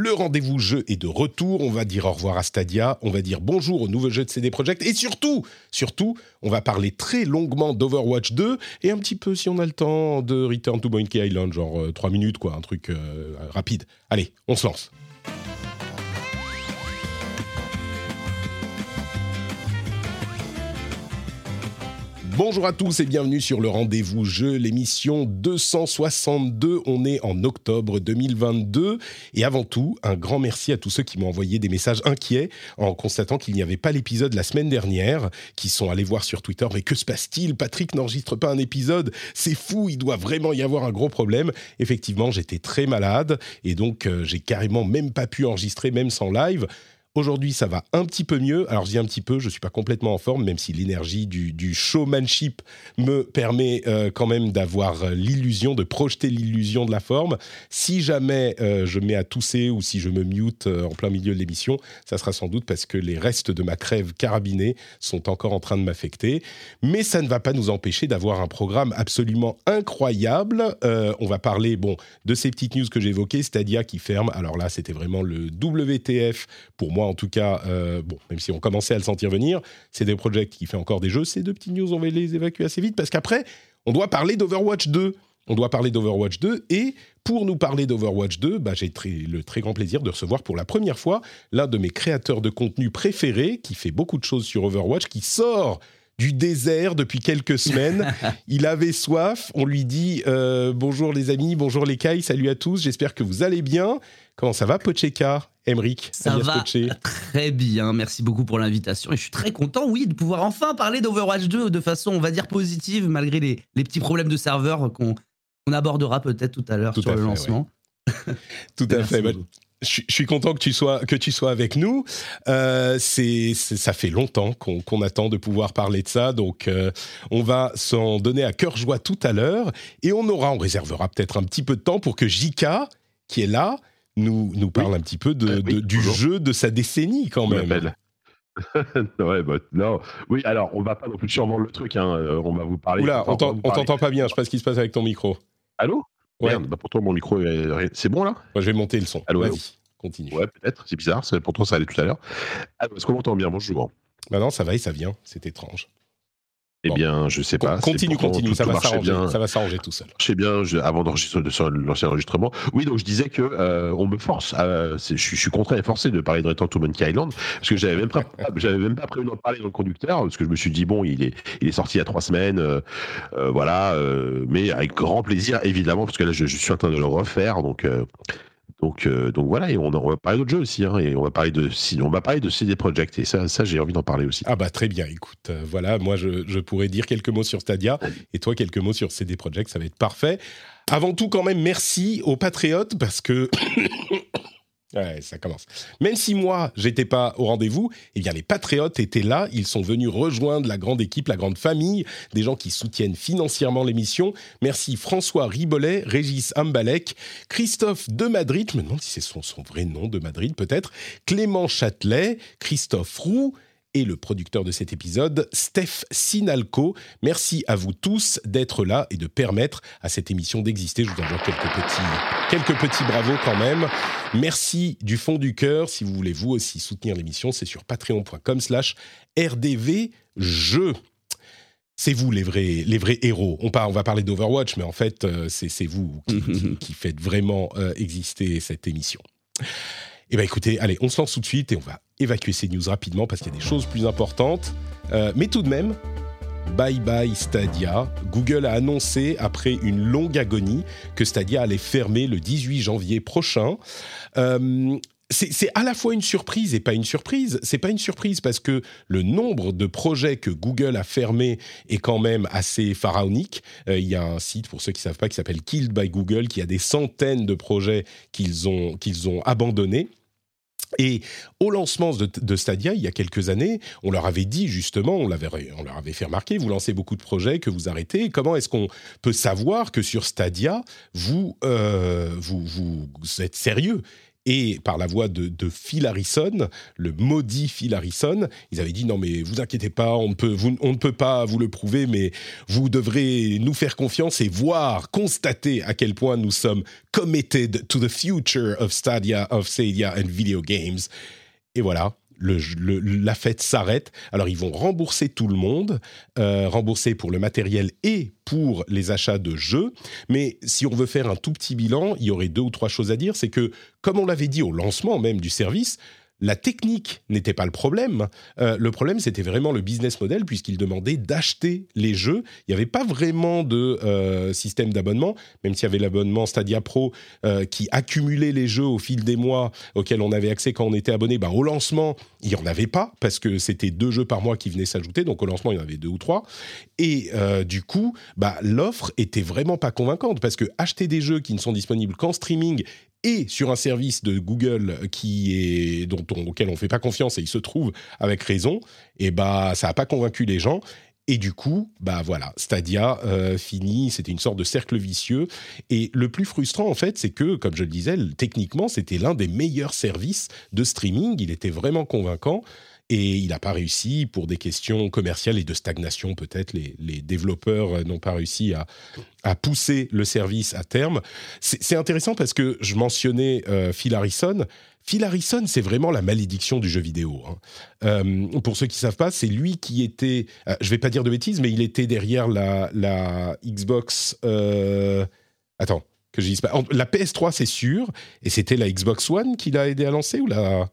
Le rendez-vous jeu est de retour. On va dire au revoir à Stadia. On va dire bonjour au nouveau jeu de CD Projekt. Et surtout, surtout, on va parler très longuement d'Overwatch 2 et un petit peu, si on a le temps, de Return to Monkey Island, genre 3 minutes, quoi, un truc euh, rapide. Allez, on se lance. Bonjour à tous et bienvenue sur le rendez-vous jeu, l'émission 262. On est en octobre 2022 et avant tout, un grand merci à tous ceux qui m'ont envoyé des messages inquiets en constatant qu'il n'y avait pas l'épisode la semaine dernière, qui sont allés voir sur Twitter. Mais que se passe-t-il? Patrick n'enregistre pas un épisode, c'est fou, il doit vraiment y avoir un gros problème. Effectivement, j'étais très malade et donc euh, j'ai carrément même pas pu enregistrer, même sans live. Aujourd'hui, ça va un petit peu mieux. Alors, je dis un petit peu, je ne suis pas complètement en forme, même si l'énergie du, showmanship me permet euh, quand même d'avoir euh, l'illusion, de projeter l'illusion de la forme. Si jamais euh, je mets à tousser ou si je me mute en plein milieu de l'émission, ça sera sans doute parce que les restes de ma crève carabinée sont encore en train de m'affecter. Mais ça ne va pas nous empêcher d'avoir un programme absolument incroyable. On va parler, bon, de ces petites news que j'ai évoquées, Stadia qui ferme. Alors là, c'était vraiment le WTF pour moi en tout cas, euh, bon, même si on commençait à le sentir venir, c'est des projets qui fait encore des jeux. Ces deux petites news, on va les évacuer assez vite parce qu'après, on doit parler d'Overwatch 2. On doit parler d'Overwatch 2 et pour nous parler d'Overwatch 2, bah, j'ai le très grand plaisir de recevoir pour la première fois l'un de mes créateurs de contenu préférés qui fait beaucoup de choses sur Overwatch, qui sort du désert depuis quelques semaines. Il avait soif. On lui dit euh, bonjour les amis, bonjour les cailles, salut à tous. J'espère que vous allez bien. Comment ça va, Pocheka Emric Ça va très bien. Merci beaucoup pour l'invitation. Et je suis très content, oui, de pouvoir enfin parler d'Overwatch 2 de façon, on va dire, positive, malgré les, les petits problèmes de serveur qu'on on abordera peut-être tout à l'heure sur le fait, lancement. Ouais. tout à fait. Bah, je, je, suis content que tu sois que tu sois avec nous. Euh, c'est ça fait longtemps qu'on qu attend de pouvoir parler de ça, donc euh, on va s'en donner à cœur joie tout à l'heure et on aura, on réservera peut-être un petit peu de temps pour que Jika, qui est là, nous nous parle oui. un petit peu de, euh, oui, de, du bonjour. jeu de sa décennie quand même. ouais, bah, non. Oui, alors on va pas non plus survendre le truc. Hein. On va vous parler. Oula, on t'entend pas bien. Je sais pas ce qui se passe avec ton micro. Allô? Ouais. Merde, bah pourtant mon micro, est... c'est bon là? Moi, je vais monter le son. Allô, Vas-y, allô continue. Ouais, peut-être. C'est bizarre. Pourtant, ça allait tout à l'heure. Est-ce qu'on m'entend bien? Bonjour. Bah non, ça va et ça vient. C'est étrange. Eh bon. bien, je sais pas. Continue, continue, ça va s'arranger. Ça va s'arranger tout seul. Je sais bien, je, avant d'enregistrer l'ancien enregistrement. Oui, donc je disais que euh, on me force. À, je, je, suis contraint et forcé de parler de Return to Monkey Island parce que j'avais même pas, j'avais même pas prévu d'en parler dans le conducteur parce que je me suis dit bon, il est, il est sorti il y a trois semaines, euh, euh, voilà, mais avec grand plaisir évidemment parce que là je, je suis en train de le refaire, donc. Donc, euh, donc voilà, et on, on va parler d'autres jeux aussi, hein, et on va parler de, on va parler de CD Projekt, et ça, ça j'ai envie d'en parler aussi. Ah bah très bien, écoute, euh, voilà, moi je, je, pourrais dire quelques mots sur Stadia, et toi quelques mots sur CD Projekt, ça va être parfait. Avant tout, quand même, merci aux patriotes, parce que Ouais, ça commence. Même si moi, j'étais pas au rendez-vous, eh bien, les patriotes étaient là. Ils sont venus rejoindre la grande équipe, la grande famille, des gens qui soutiennent financièrement l'émission. Merci François Ribollet, Régis Ambalek, Christophe de Madrid, je me demande si c'est son, son vrai nom de Madrid peut-être, Clément Châtelet, Christophe Roux, et le producteur de cet épisode, Steph Sinalco. Merci à vous tous d'être là et de permettre à cette émission d'exister. Je vous envoie quelques petits, quelques petits bravos quand même. Merci du fond du cœur. Si vous voulez vous aussi soutenir l'émission, c'est sur patreon.com slash rdvjeux c'est vous les vrais, les vrais héros. On, part, on va parler d'Overwatch, mais en fait, euh, c'est vous qui, faites vraiment euh, exister cette émission. Eh bien écoutez, allez, on se lance tout de suite et on va évacuer ces news rapidement parce qu'il y a des choses plus importantes. Euh, mais tout de même, bye bye Stadia. Google a annoncé, après une longue agonie, que Stadia allait fermer le 18 janvier prochain. Euh, c'est à la fois une surprise et pas une surprise. C'est pas une surprise parce que le nombre de projets que Google a fermés est quand même assez pharaonique. Euh, il y a un site, pour ceux qui savent pas, qui s'appelle Killed by Google, qui a des centaines de projets qu'ils ont, qu'ils ont abandonnés. Et au lancement de, Stadia, il y a quelques années, on leur avait dit justement, on, leur avait fait remarquer, vous lancez beaucoup de projets, que vous arrêtez. Comment est-ce qu'on peut savoir que sur Stadia, vous, euh, vous, vous êtes sérieux? Et par la voix de, Phil Harrison, le maudit Phil Harrison, ils avaient dit non mais vous inquiétez pas, on, ne peut pas vous le prouver, mais vous devrez nous faire confiance et voir, constater à quel point nous sommes committed to the future of Stadia, of Stadia and video games. Et voilà, la fête s'arrête. Alors ils vont rembourser tout le monde, euh, rembourser pour le matériel et pour les achats de jeux. Mais si on veut faire un tout petit bilan, il y aurait deux ou trois choses à dire. C'est que, comme on l'avait dit au lancement même du service, la technique n'était pas le problème. Euh, le problème, c'était vraiment le business model, puisqu'il demandait d'acheter les jeux. Il n'y avait pas vraiment de euh, système d'abonnement, même s'il y avait l'abonnement Stadia Pro euh, qui accumulait les jeux au fil des mois auxquels on avait accès quand on était abonné. Ben, au lancement, il n'y en avait pas, parce que c'était deux jeux par mois qui venaient s'ajouter. Donc au lancement, il y en avait deux ou trois. Et du coup, bah, l'offre était vraiment pas convaincante, parce que acheter des jeux qui ne sont disponibles qu'en streaming et sur un service de Google qui est dont auquel on fait pas confiance et il se trouve avec raison, et bah ça a pas convaincu les gens. Et du coup, bah voilà, Stadia euh, fini, c'était une sorte de cercle vicieux. Et le plus frustrant, en fait, c'est que, comme je le disais, techniquement, c'était l'un des meilleurs services de streaming. Il était vraiment convaincant. Et il n'a pas réussi pour des questions commerciales et de stagnation peut-être. Les, développeurs euh, n'ont pas réussi à, pousser le service à terme. C'est intéressant parce que je mentionnais euh, Phil Harrison. Phil Harrison, c'est vraiment la malédiction du jeu vidéo. Hein. Euh, pour ceux qui ne savent pas, c'est lui qui était, je ne vais pas dire de bêtises, mais il était derrière la, la Xbox... attends, que je dise pas. La PS3, c'est sûr, et c'était la Xbox One qui l'a aidé à lancer ou la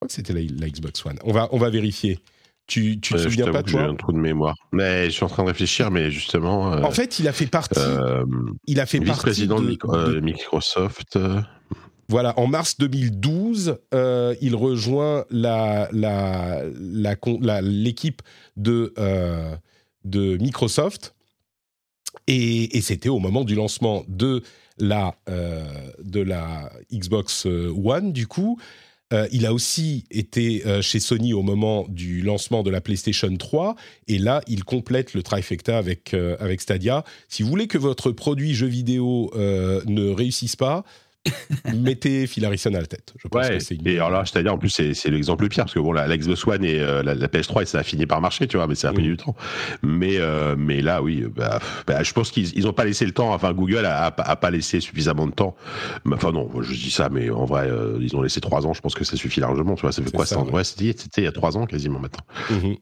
crois que c'était la, Xbox One. On va, on va vérifier. Tu, tu te souviens pas de toi J'ai un trou de mémoire. Mais je suis en train de réfléchir, mais justement. Euh, en fait, il a fait partie. Euh, il a fait vice-président de, euh, Microsoft. Voilà, en mars 2012, il rejoint la, la, la, l'équipe de, de Microsoft. Et, et c'était au moment du lancement de la, de la Xbox One, du coup. Euh, il a aussi été euh, chez Sony au moment du lancement de la PlayStation 3 et là il complète le trifecta euh, avec Stadia. Si vous voulez que votre produit jeu vidéo ne réussisse pas, mettez Phil Harrison à la tête. Je pense que c'est Et alors là, c'est-à-dire, en plus, c'est l'exemple pire, parce que bon, la, la Xbox One et euh, la, PS3, ça a fini par marcher, tu vois, mais ça a pris du temps. Mais, euh, mais là, oui, bah, bah, je pense qu'ils n'ont pas laissé le temps, enfin, Google a, a, pas laissé suffisamment de temps. Enfin, non, je dis ça, mais en vrai, euh, ils ont laissé trois ans, je pense que ça suffit largement, tu vois, ça fait quoi ça, ouais. C'était il y a trois ans quasiment maintenant. Mmh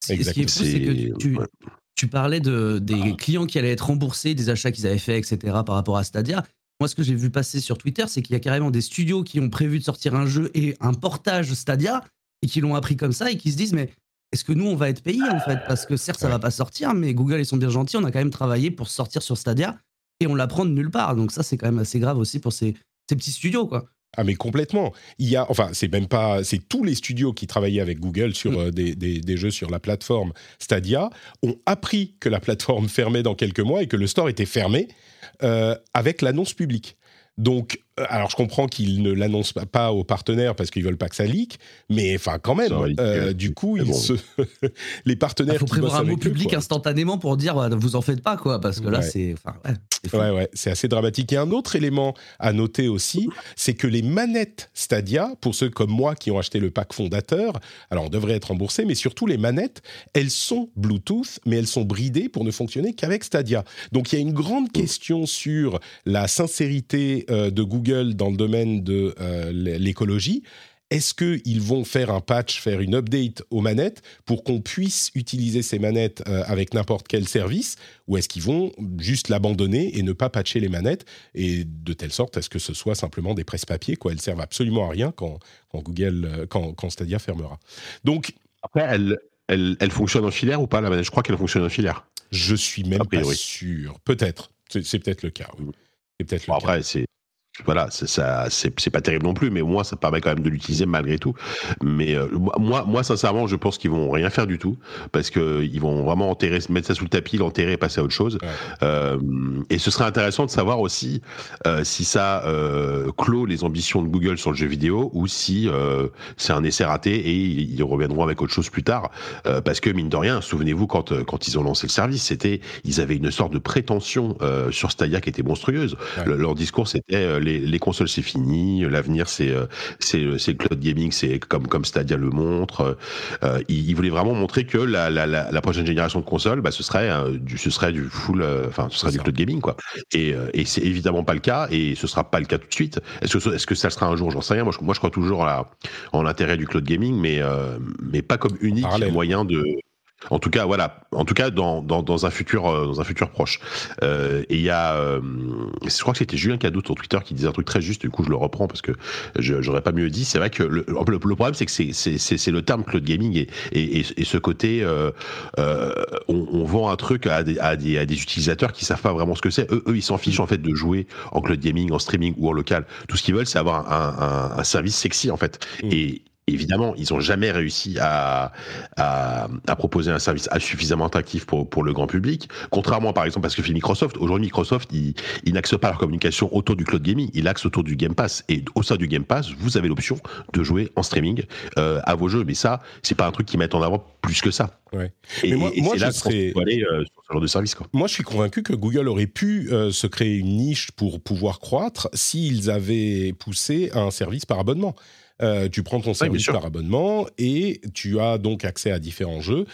Ce qui est fou, c'est que tu, tu parlais de, des clients qui allaient être remboursés, des achats qu'ils avaient faits, etc., par rapport à Stadia. Moi, ce que j'ai vu passer sur Twitter, c'est qu'il y a carrément des studios qui ont prévu de sortir un jeu et un portage Stadia et qui l'ont appris comme ça et qui se disent mais est-ce que nous on va être payés en fait? Parce que certes ça va pas sortir, mais Google ils sont bien gentils, on a quand même travaillé pour sortir sur Stadia et on l'apprend de nulle part. Donc ça c'est quand même assez grave aussi pour ces, petits studios quoi. Ah mais complètement. Il y a, enfin c'est même pas, c'est tous les studios qui travaillaient avec Google sur mm. euh, des, des, jeux sur la plateforme Stadia ont appris que la plateforme fermait dans quelques mois et que le store était fermé euh, avec l'annonce publique. Donc, euh, alors je comprends qu'ils ne l'annoncent pas, aux partenaires parce qu'ils veulent pas que ça leak, mais enfin quand même, euh, du coup, ils se... les partenaires. Il faut prévoir un mot public instantanément pour dire bah, vous en faites pas quoi, parce que là c'est. Ouais, ouais, c'est assez dramatique. Et un autre élément à noter aussi, c'est que les manettes Stadia, pour ceux comme moi qui ont acheté le pack fondateur, alors on devrait être remboursé, mais surtout les manettes, elles sont Bluetooth, mais elles sont bridées pour ne fonctionner qu'avec Stadia. Donc il y a une grande question sur la sincérité euh, de Google dans le domaine de euh, l'écologie. Est-ce qu'ils vont faire un patch, faire une update aux manettes pour qu'on puisse utiliser ces manettes euh, avec n'importe quel service Ou est-ce qu'ils vont juste l'abandonner et ne pas patcher les manettes Et de telle sorte à ce que ce soit simplement des presse-papiers, quoi. Elles servent absolument à rien quand, Google, euh, quand, Stadia fermera. Donc. Après, elle, elle, fonctionne en filaire ou pas la manette? Je crois qu'elle fonctionne en filaire. Je suis même pas sûr. Peut-être. C'est peut-être le cas. Oui. C'est peut-être le après, c'est voilà, ça, c'est pas terrible non plus, mais moins ça permet quand même de l'utiliser malgré tout. Mais euh, moi, moi, sincèrement, je pense qu'ils vont rien faire du tout parce que ils vont vraiment enterrer, mettre ça sous le tapis, l'enterrer et passer à autre chose. Euh, et ce serait intéressant de savoir aussi euh, si ça clôt les ambitions de Google sur le jeu vidéo ou si c'est un essai raté et ils reviendront avec autre chose plus tard. parce que mine de rien, souvenez-vous quand quand ils ont lancé le service, c'était ils avaient une sorte de prétention sur Stadia qui était monstrueuse. leur discours c'était les, consoles c'est fini, l'avenir c'est euh, c'est le cloud gaming, c'est comme comme Stadia le montre. Euh, il, voulait vraiment montrer que la, la, la, prochaine génération de consoles, bah, ce serait euh, du ce serait du full, enfin ce serait du cloud gaming quoi. Et, et c'est évidemment pas le cas et ce sera pas le cas tout de suite. Est-ce que est-ce que ça sera un jour? J'en sais rien. Moi je, moi je crois toujours à, en l'intérêt du cloud gaming, mais mais pas comme unique moyen de en tout cas, voilà. En tout cas, dans, dans, dans un futur euh, dans un futur proche. Euh, et il y a, euh, je crois que c'était Julien Cadeau sur Twitter qui disait un truc très juste. Du coup, je le reprends parce que j'aurais pas mieux dit. C'est vrai que le, le, problème, c'est que c'est c'est le terme cloud gaming et et, et, ce côté, euh, euh, on, on, vend un truc à des, à des, à des utilisateurs qui savent pas vraiment ce que c'est. Eux, eux, ils s'en fichent en fait de jouer en cloud gaming, en streaming ou en local. Tout ce qu'ils veulent, c'est avoir un, un, un, service sexy en fait. Mmh. Et évidemment, ils n'ont jamais réussi à, à, à, proposer un service suffisamment attractif pour, pour le grand public. Contrairement, par exemple, parce que fait Microsoft, aujourd'hui, Microsoft, il, il n'axe pas leur communication autour du cloud gaming, il axe autour du Game Pass. Et au sein du Game Pass, vous avez l'option de jouer en streaming euh, à vos jeux. Mais ça, c'est pas un truc qui met en avant plus que ça. Ouais. Et, moi, moi là serais... aller euh, sur ce genre de service. Quoi. Moi, je suis convaincu que Google aurait pu euh, se créer une niche pour pouvoir croître s'ils avaient poussé un service par abonnement. Euh, tu prends ton service par abonnement et tu as donc accès à différents jeux.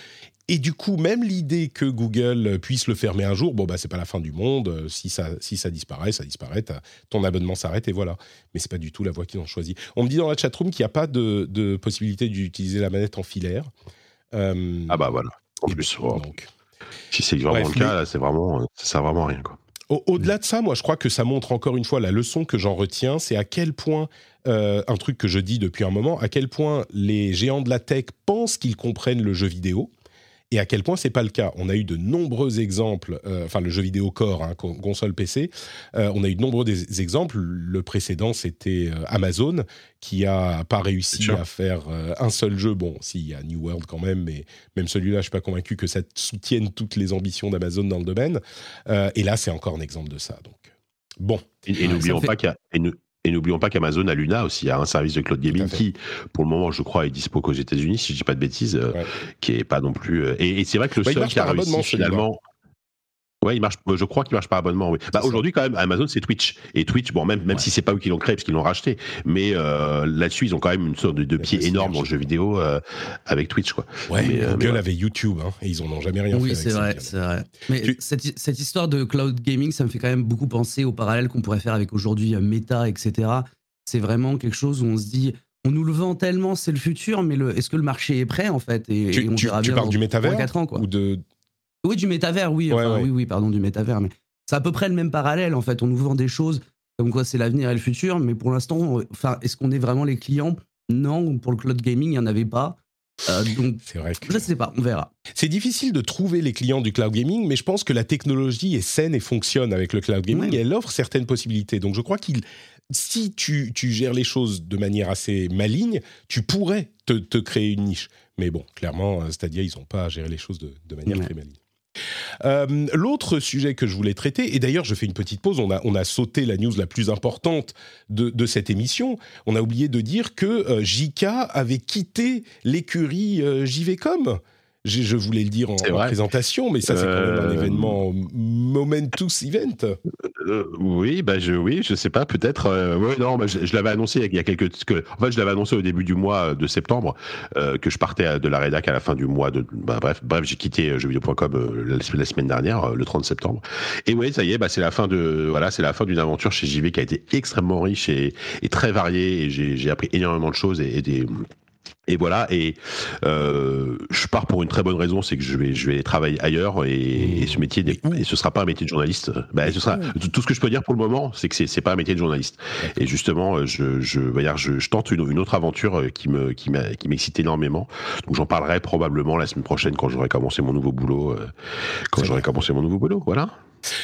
Et du coup, même l'idée que Google puisse le fermer un jour, bon, bah, c'est pas la fin du monde. Si ça, si ça disparaît, ça disparaît. Ton abonnement s'arrête et voilà. Mais c'est pas du tout la voie qu'ils ont choisie. On me dit dans la chatroom qu'il n'y a pas de, possibilité d'utiliser la manette en filaire. Euh, ah bah voilà. En plus, oh. donc. si c'est vraiment le cas, c'est vraiment, ça sert vraiment à rien quoi. Au-delà de ça, moi, je crois que ça montre encore une fois la leçon que j'en retiens, c'est à quel point, euh, un truc que je dis depuis un moment, à quel point les géants de la tech pensent qu'ils comprennent le jeu vidéo et à quel point c'est pas le cas. On a eu de nombreux exemples, euh, enfin le jeu vidéo core, hein, console PC, euh, on a eu de nombreux exemples. Le précédent c'était Amazon qui a pas réussi à faire un seul jeu. Bon, s'il y a New World quand même, mais même celui-là, je suis pas convaincu que ça soutienne toutes les ambitions d'Amazon dans le domaine. et là, c'est encore un exemple de ça. Donc bon. Et, n'oublions pas qu'il y a et n'oublions pas qu'Amazon a Luna aussi, a un service de cloud gaming qui, pour le moment, je crois, est dispo qu'aux États-Unis, si je dis pas de bêtises, euh, qui est pas non plus. Euh, et, c'est vrai que le seul qui a réussi finalement. Ouais, il marche. Je crois qu'il marche par abonnement. Oui. Bah, aujourd'hui, quand même, Amazon c'est Twitch et Twitch, bon, même même si c'est pas eux qui l'ont créé parce qu'ils l'ont racheté, mais euh, là-dessus ils ont quand même une sorte de, de pied énorme dans le jeu vidéo euh, avec Twitch, quoi. Ouais, mais, euh, Google avait YouTube hein, et ils en ont jamais rien oui, fait. Oui, c'est vrai, c'est vrai. Mais cette, cette, histoire de cloud gaming, ça me fait quand même beaucoup penser au parallèle qu'on pourrait faire avec aujourd'hui Meta, etc. C'est vraiment quelque chose où on se dit, on nous le vend tellement, c'est le futur, mais le, est-ce que le marché est prêt en fait et, tu, on tu, tu parles du métavers 4 ans, quoi. ou de oui, du métavers, oui. Oui, oui, pardon, du métavers. Mais c'est à peu près le même parallèle, en fait. On nous vend des choses comme quoi c'est l'avenir et le futur, mais pour l'instant, enfin, est-ce qu'on est vraiment les clients? Non, pour le cloud gaming, il n'y en avait pas. Euh, donc, c'est vrai que... je sais pas, on verra. C'est difficile de trouver les clients du cloud gaming, mais je pense que la technologie est saine et fonctionne avec le cloud gaming et elle offre certaines possibilités. Donc je crois qu'il, si tu, tu, gères les choses de manière assez maligne, tu pourrais te, te créer une niche. Mais bon, clairement, euh, Stadia, ils n'ont pas à gérer les choses de, de manière très maligne. Euh, l'autre sujet que je voulais traiter, et d'ailleurs je fais une petite pause, on a, sauté la news la plus importante de, cette émission, on a oublié de dire que euh, JK avait quitté l'écurie euh, JVcom je, voulais le dire en, présentation, mais ça, c'est quand même un euh, événement momentous event. Euh, oui, bah je, oui, je sais pas, peut-être. Euh, non, bah, je, l'avais annoncé il y a quelques. Que, en fait, je l'avais annoncé au début du mois de septembre que je partais de la rédac à la fin du mois de. Bah, bref, bref, j'ai quitté jeuxvideo.com la, la, semaine dernière, le 30 septembre. Et oui, ça y est, bah, c'est la fin de. Voilà, c'est la fin d'une aventure chez JV qui a été extrêmement riche et, et très variée. Et j'ai appris énormément de choses et, et des et voilà, et euh, je pars pour une très bonne raison, c'est que je vais, je vais travailler ailleurs et, ce métier, et ce sera pas un métier de journaliste. Ben, ce sera tout ce que je peux dire pour le moment, c'est que c'est, pas un métier de journaliste. Et justement, je, je, je, je tente une, une, autre aventure euh, qui me, qui m'excite énormément. Donc j'en parlerai probablement la semaine prochaine quand j'aurai commencé mon nouveau boulot, euh, quand j'aurai commencé mon nouveau boulot. Voilà.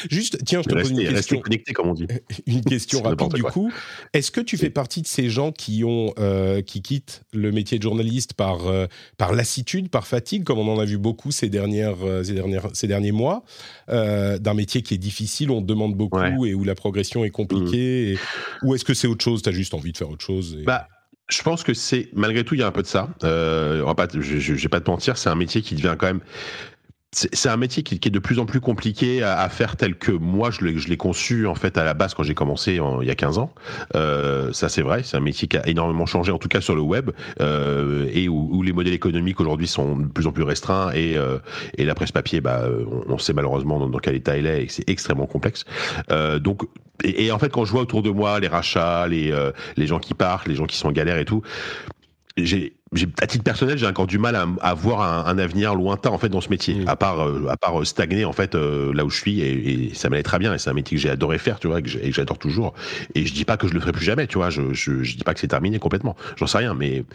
Juste, tiens, je te pose une question. connecté, comme on dit. Une question rapide du coup. Est-ce que tu fais partie de ces gens qui ont euh, qui quittent le métier de journaliste par euh, par lassitude, par fatigue, comme on en a vu beaucoup ces dernières euh, ces dernières ces derniers mois, d'un métier qui est difficile, on demande beaucoup et où la progression est compliquée, mmh. ou est-ce que c'est autre chose? T'as juste envie de faire autre chose Bah. Je pense que c'est malgré tout il y a un peu de ça. Euh, pas, je, je, vais pas te mentir, c'est un métier qui devient quand même c'est un métier qui, est de plus en plus compliqué à, faire tel que moi je l'ai conçu en fait à la base quand j'ai commencé il y a 15 ans. Euh, ça c'est vrai, c'est un métier qui a énormément changé en tout cas sur le web euh, et où, les modèles économiques aujourd'hui sont de plus en plus restreints et, euh, et la presse papier, bah, on, sait malheureusement dans, quel état elle est et c'est extrêmement complexe. Euh, donc et, et, en fait quand je vois autour de moi les rachats, les euh, les gens qui partent, les gens qui sont en galère et tout, j'ai à titre personnel, j'ai encore du mal à, à voir un, un, avenir lointain en fait dans ce métier, mmh. à part euh, à part stagner en fait euh, là où je suis et, et ça m'allait très bien et c'est un métier que j'ai adoré faire, tu vois, et que j'adore toujours. Et je dis pas que je le ferai plus jamais, tu vois, je je, je dis pas que c'est terminé complètement, j'en sais rien, mais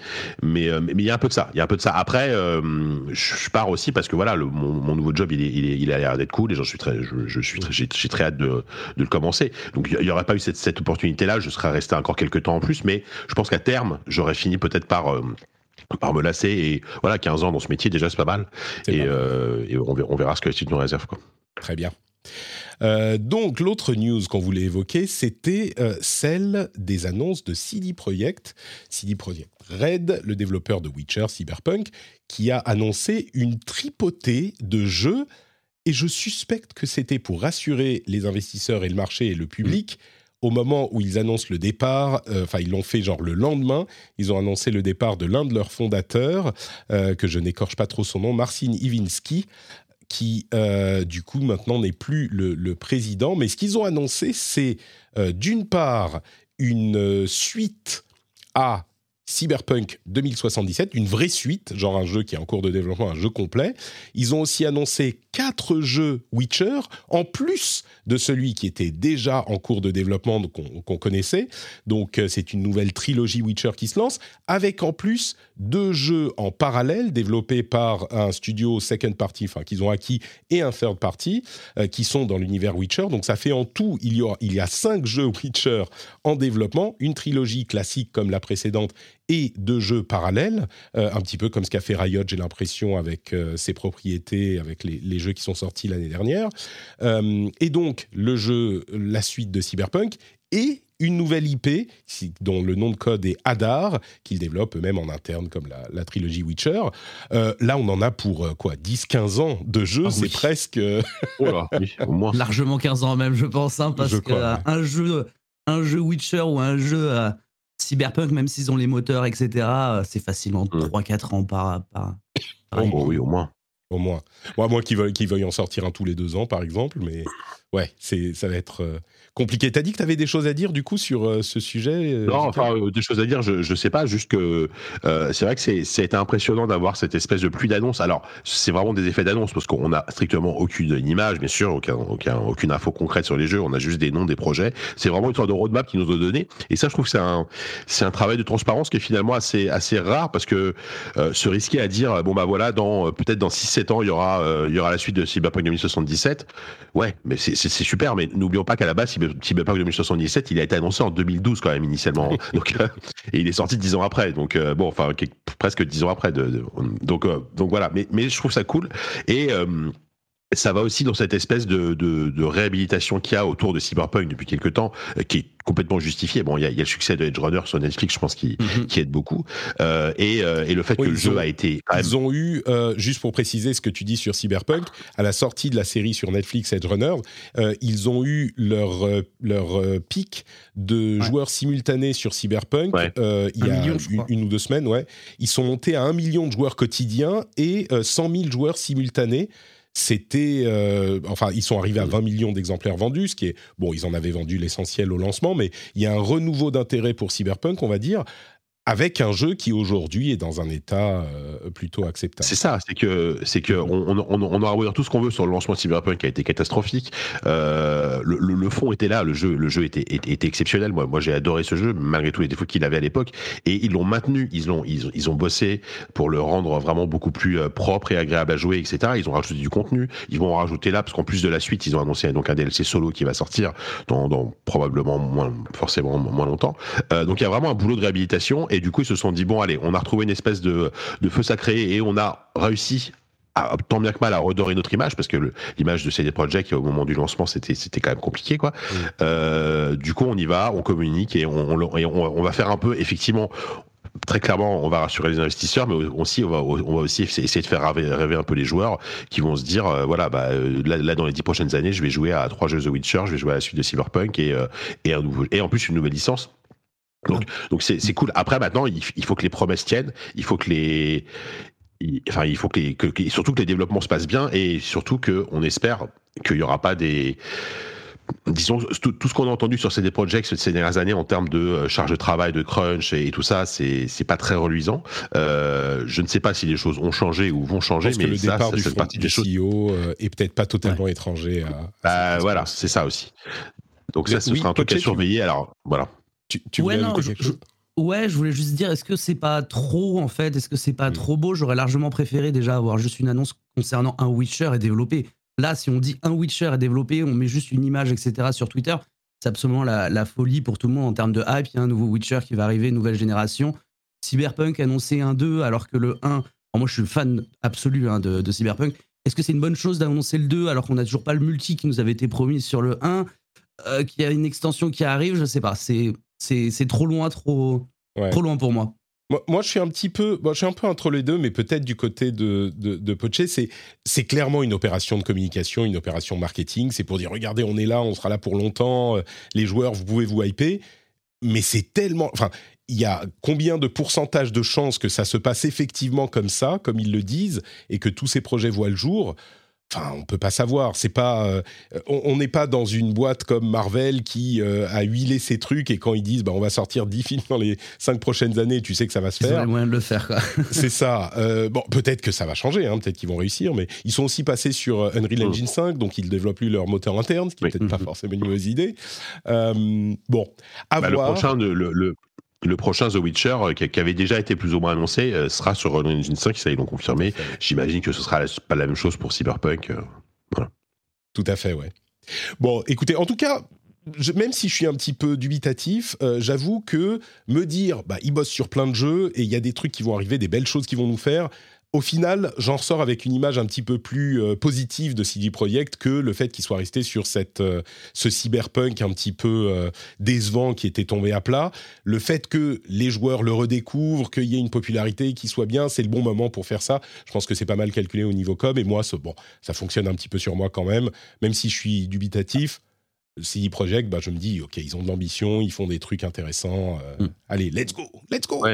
mais euh, mais il y a un peu de ça, il y a un peu de ça. Après, je, pars aussi parce que voilà, le, mon, mon, nouveau job il est, il, est, il a l'air d'être cool et j'en suis très, je, je suis très, j'ai très hâte de, de le commencer. Donc il y, aurait pas eu cette, cette opportunité là, je serais resté encore quelques temps en plus, mais je pense qu'à terme, j'aurais fini peut-être par par me lasser. Et voilà, 15 ans dans ce métier, déjà, c'est pas mal. Et, euh, et, on, verra, ce que la suite nous réserve. Quoi. Très bien. Euh, donc, l'autre news qu'on voulait évoquer, c'était euh, celle des annonces de CD Projekt. CD Projekt Red, le développeur de Witcher Cyberpunk, qui a annoncé une tripotée de jeux. Et je suspecte que c'était pour rassurer les investisseurs et le marché et le public au moment où ils annoncent le départ, euh, enfin ils l'ont fait genre le lendemain, ils ont annoncé le départ de l'un de leurs fondateurs, euh, que je n'écorche pas trop son nom, Marcin Iwinski, qui euh, du coup maintenant n'est plus le, le, président. Mais ce qu'ils ont annoncé, c'est d'une part une suite à Cyberpunk 2077, une vraie suite, genre un jeu qui est en cours de développement, un jeu complet. Ils ont aussi annoncé quatre jeux Witcher, en plus de celui qui était déjà en cours de développement qu'on connaissait. Donc euh, c'est une nouvelle trilogie Witcher qui se lance, avec en plus deux jeux en parallèle développés par un studio second party, enfin qu'ils ont acquis, et un third party, euh, qui sont dans l'univers Witcher. Donc ça fait en tout, il y, aura, il y a cinq jeux Witcher en développement, une trilogie classique comme la précédente et deux jeux parallèles, euh, un petit peu comme ce qu'a fait Riot, j'ai l'impression, avec euh, ses propriétés, avec les, jeux qui sont sortis l'année dernière. Euh, et donc, le jeu, la suite de Cyberpunk, et une nouvelle IP dont le nom de code est Hadar, qu'ils développent eux-mêmes en interne comme la, trilogie Witcher. là, on en a pour quoi 10-15 ans de jeu, ah c'est presque... oh Largement 15 ans même, je pense, hein, parce qu'un jeu, un jeu Witcher ou un jeu... Cyberpunk, même s'ils ont les moteurs, etc., euh, c'est facilement 3-4 mm. ans par. par, oh, bah oui, au moins. Au moins. Moi, moi qui veuille, en sortir un tous les deux ans, par exemple, mais ouais, ça va être. Euh, compliqué. T'as dit que tu avais des choses à dire du coup sur euh, ce sujet euh, Non, enfin euh, des choses à dire, je, je sais pas, juste que c'est vrai que c'est impressionnant d'avoir cette espèce de pluie d'annonces. Alors c'est vraiment des effets d'annonce parce qu'on a strictement aucune image, bien sûr, aucun, aucun, aucune info concrète sur les jeux. On a juste des noms des projets. C'est vraiment une sorte de roadmap qui nous a donné. Et ça, je trouve que c'est un c'est un travail de transparence qui est finalement assez assez rare parce que se risquer à dire bon bah voilà dans peut-être dans 6-7 ans il y aura il y aura la suite de Cyberpunk 2077. Ouais, mais c'est super. Mais n'oublions pas qu'à la base Cyberpunk 2077, il a été annoncé en 2012 quand même initialement. donc, euh, et il est sorti dix ans après. Donc euh, bon, enfin presque dix ans après. De, donc euh, donc voilà. Mais mais je trouve ça cool et ça va aussi dans cette espèce de, de, de réhabilitation qu'il y a autour de Cyberpunk depuis quelques temps, qui est complètement justifié. Bon, il y a, y a, le succès de Edge Runner sur Netflix, je pense, qui, mhm. qui aide beaucoup. Euh, et, euh, et, le fait que le jeu a été. Ils ont eu, euh, juste pour préciser ce que tu dis sur Cyberpunk, à la sortie de la série sur Netflix Edge Runner, euh, ils ont eu leur, euh, leur pic de joueurs simultanés sur Cyberpunk il y a une, ou deux semaines. Ouais. Ils sont montés à un million de joueurs quotidiens et 100 000 joueurs simultanés c'était, euh, enfin, ils sont arrivés à 20 millions d'exemplaires vendus, ce qui est, bon, ils en avaient vendu l'essentiel au lancement, mais il y a un renouveau d'intérêt pour Cyberpunk, on va dire. Avec un jeu qui aujourd'hui est dans un état euh, plutôt acceptable. C'est ça, c'est que c'est que on, on, on, aura dire tout ce qu'on veut sur le lancement de Cyberpunk qui a été catastrophique. Euh, le, le, fond était là, le jeu le jeu était, était, exceptionnel. Moi moi j'ai adoré ce jeu malgré tous les défauts qu'il avait à l'époque et ils l'ont maintenu, ils l'ont ils, ils, ont bossé pour le rendre vraiment beaucoup plus euh, propre et agréable à jouer, etc. Ils ont rajouté du contenu, ils vont en rajouter là parce qu'en plus de la suite ils ont annoncé donc un DLC solo qui va sortir dans, probablement moins forcément moins longtemps. Donc il y a vraiment un boulot de réhabilitation du coup, ils se sont dit bon, allez, on a retrouvé une espèce de, feu sacré et on a réussi à, tant bien que mal à redorer notre image parce que l'image de CD Projekt au moment du lancement c'était c'était quand même compliqué quoi. Mm. Euh, du coup on y va, on communique et on, on, va faire un peu effectivement très clairement, on va rassurer les investisseurs, mais aussi on va, on va aussi essayer de faire rêver, un peu les joueurs qui vont se dire, euh, voilà, bah, euh, là, dans les dix prochaines années, je vais jouer à trois jeux The Witcher, je vais jouer à la suite de Cyberpunk et, et un nouveau, et en plus une nouvelle licence. Donc, donc c'est, c'est cool. Après, maintenant, il, faut que les promesses tiennent. Il faut que les, enfin, il faut que, les, que, surtout que les développements se passent bien et surtout que on espère qu'il y aura pas des disons tout, ce qu'on a entendu sur CD Projekt ces dernières années en termes de euh, charge de travail, de crunch et, tout ça, c'est c'est pas très reluisant. Euh, je ne sais pas si les choses ont changé ou vont changer, mais que le ça, départ du, partie des choses. CEO euh, est peut-être pas totalement étranger. À, bah, voilà, c'est ça aussi. Donc ça, ce sera un truc à surveiller. Alors voilà. Tu, ouais, non, je, ouais, je voulais juste dire, est-ce que c'est pas trop en fait Est-ce que c'est pas mm. trop beau? J'aurais largement préféré déjà avoir juste une annonce concernant un Witcher et développé. Là, si on dit un Witcher est développé, on met juste une image, etc. sur Twitter, c'est absolument la, folie pour tout le monde en termes de hype. Il y a un nouveau Witcher qui va arriver, nouvelle génération. Cyberpunk annoncé un 2 alors que le 1, moi je suis fan absolu hein, de, de, Cyberpunk. Est-ce que c'est une bonne chose d'annoncer le 2 alors qu'on n'a toujours pas le multi qui nous avait été promis sur le 1 euh, Qu'il y a une extension qui arrive, je sais pas. C'est c'est trop loin, trop, trop loin pour moi. Moi, je suis un petit peu, je suis un peu entre les deux, mais peut-être du côté de, de, de Poché, c'est, c'est clairement une opération de communication, une opération marketing. C'est pour dire, regardez, on est là, on sera là pour longtemps, euh, les joueurs, vous pouvez vous hyper. Mais c'est tellement, enfin, il y a combien de pourcentage de chances que ça se passe effectivement comme ça, comme ils le disent, et que tous ces projets voient le jour? Enfin, on peut pas savoir. C'est pas, euh, on n'est pas dans une boîte comme Marvel qui euh, a huilé ses trucs et quand ils disent, bah, on va sortir 10 films dans les 5 prochaines années, tu sais que ça va se faire. Ils moyen de le faire, quoi. c'est ça. Euh, bon, peut-être que ça va changer, hein, peut-être qu'ils vont réussir, mais ils sont aussi passés sur Unreal mm. Engine 5, donc ils développent plus leur moteur interne, ce qui n'est peut-être pas mm-hmm. forcément une mauvaise idée. bon, à bah, voir. Le prochain, le, le prochain The Witcher, euh, qui, avait déjà été plus ou moins annoncé, euh, sera sur Unreal Engine 5, ça ils l'ont confirmé. J'imagine que ce sera pas la même chose pour Cyberpunk. Euh, voilà. Tout à fait, ouais. Bon, écoutez, en tout cas, même si je suis un petit peu dubitatif, j'avoue que me dire, bah, ils bossent sur plein de jeux et il y a des trucs qui vont arriver, des belles choses qui vont nous faire, au final, j'en ressors avec une image un petit peu plus euh, positive de CD Projekt que le fait qu'il soit resté sur cette, euh, ce cyberpunk un petit peu euh, décevant qui était tombé à plat. Le fait que les joueurs le redécouvrent, qu'il y ait une popularité qui soit bien, c'est le bon moment pour faire ça. Je pense que c'est pas mal calculé au niveau com. Et moi, bon, ça fonctionne un petit peu sur moi quand même, même si je suis dubitatif. CD Projekt, bah, je me dis, ok, ils ont de l'ambition, ils font des trucs intéressants. Mm. Allez, let's go, let's go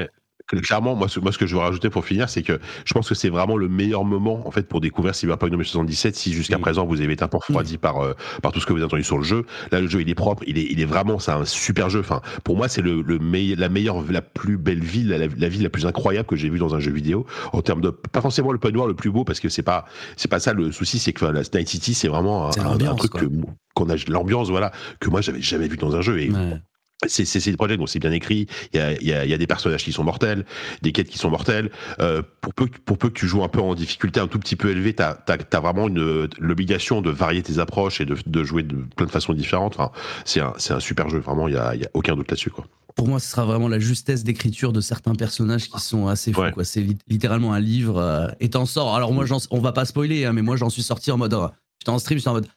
clairement, moi ce, moi, ce que je veux rajouter pour finir, c'est que je pense que c'est vraiment le meilleur moment, en fait, pour découvrir Cyberpunk 2077. Si jusqu'à présent vous avez été un peu refroidi par, euh, par tout ce que vous avez entendu sur le jeu, là, le jeu, il est propre, il est, il est vraiment, c'est un super jeu. Enfin, pour moi, c'est le, le la meilleure, la plus belle ville, la, ville la plus incroyable que j'ai vue dans un jeu vidéo, en termes de, pas forcément le point noir le plus beau, parce que c'est pas, c'est pas ça le souci, c'est que la Night City, c'est vraiment un, truc qu'on a, l'ambiance, voilà, que moi, j'avais jamais vu dans un jeu. Et c'est des projets donc c'est bien écrit il y a, y, a, y a des personnages qui sont mortels des quêtes qui sont mortelles euh, pour peu pour peu que tu joues un peu en difficulté un tout petit peu élevée t'as as, as, vraiment une l'obligation de varier tes approches et de, de jouer de plein de façons différentes enfin, c'est un c'est un super jeu vraiment il y a, y a aucun doute là-dessus quoi pour moi, ce sera vraiment la justesse d'écriture de certains personnages qui sont assez fous. quoi C'est littéralement un livre. Euh, et t'en sors. Alors moi, on va pas spoiler, hein, mais moi, j'en suis sorti en mode. Oh, j'étais en stream, j'étais en mode.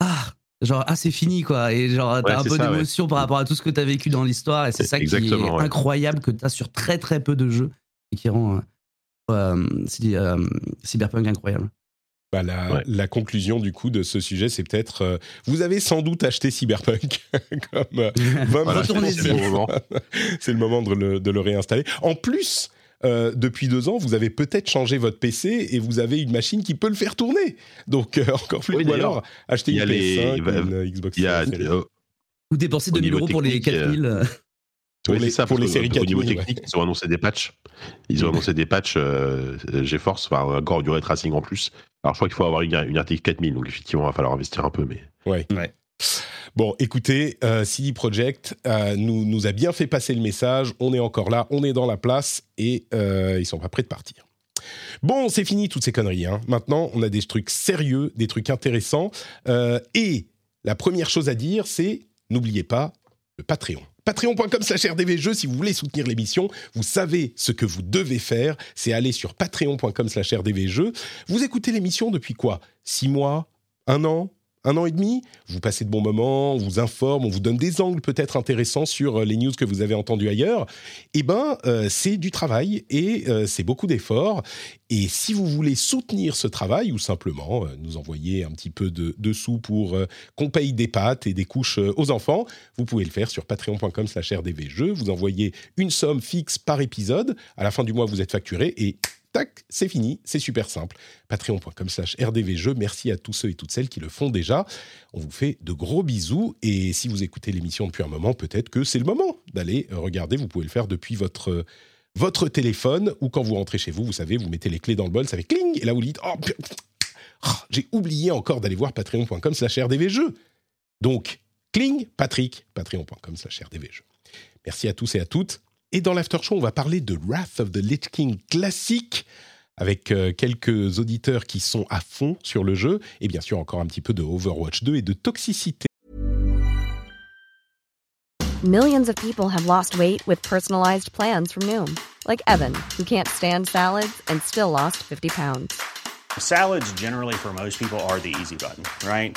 Ah, genre ah c'est fini quoi. Et genre t'as un peu d'émotion par rapport à tout ce que t'as vécu dans l'histoire. Et c'est ça qui est incroyable que t'as sur très très peu de jeux et qui rend euh, euh, Cyberpunk incroyable. Bah, la, la, conclusion du coup de ce sujet, c'est peut-être euh, vous avez sans doute acheté Cyberpunk. Comme c'est le moment de le, de le réinstaller. En plus, euh, depuis deux ans, vous avez peut-être changé votre PC et vous avez une machine qui peut le faire tourner. Donc, euh, encore plus. ou alors, acheter une PS5, une Xbox Series. Vous dépensez 2000 euros pour les 4000. pour Oui, les, c'est ça, pour les séries au niveau 4000, ouais. technique, ils ont annoncé des patchs. Ils ont annoncé des patchs euh, GeForce, enfin encore du ray tracing en plus. Alors je crois qu'il faut avoir une, une RTX 4000, donc effectivement, il va falloir investir un peu, mais. Bon, écoutez, euh, CD Projekt euh, nous, a bien fait passer le message. On est encore là, on est dans la place et euh, ils sont pas prêts de partir. Bon, c'est fini toutes ces conneries. hein. Maintenant, on a des trucs sérieux, des trucs intéressants. Euh, et la première chose à dire, c'est n'oubliez pas le Patreon. Patreon.com slash rdvjeux, si vous voulez soutenir l'émission, vous savez ce que vous devez faire, c'est aller sur patreon.com slash rdvjeux. Vous écoutez l'émission depuis quoi? Six mois? Un an? Un an et demi, vous passez de bons moments, on vous informe, on vous donne des angles peut-être intéressants sur euh, les news que vous avez entendues ailleurs. Eh ben, euh, c'est du travail et euh, c'est beaucoup d'efforts. Et si vous voulez soutenir ce travail ou simplement euh, nous envoyer un petit peu de, sous pour qu'on paye des pâtes et des couches aux enfants, vous pouvez le faire sur patreon.com/rdvjeux. Vous envoyez une somme fixe par épisode. À la fin du mois, vous êtes facturé et tac, c'est fini, c'est super simple. Patreon.com slash rdvjeux, merci à tous ceux et toutes celles qui le font déjà. On vous fait de gros bisous et si vous écoutez l'émission depuis un moment, peut-être que c'est le moment d'aller euh, regarder, vous pouvez le faire depuis votre, euh, votre téléphone ou quand vous rentrez chez vous, vous savez, vous mettez les clés dans le bol, ça fait cling et là vous dites, oh, ah, j'ai oublié encore d'aller voir patreon.com slash rdvjeux. Donc, cling, Patrick, patreon.com slash rdvjeux. Merci à tous et à toutes. Et dans l'after show, on va parler de Wrath of the Lich King classique avec euh, quelques auditeurs qui sont à fond sur le jeu et bien sûr encore un petit peu de Overwatch 2 et de toxicité. Millions of people have lost weight with personalized plans from Noom, like Evan, who can't stand salads and still lost 50 pounds. Salads, generally, for most people, are the easy button, right?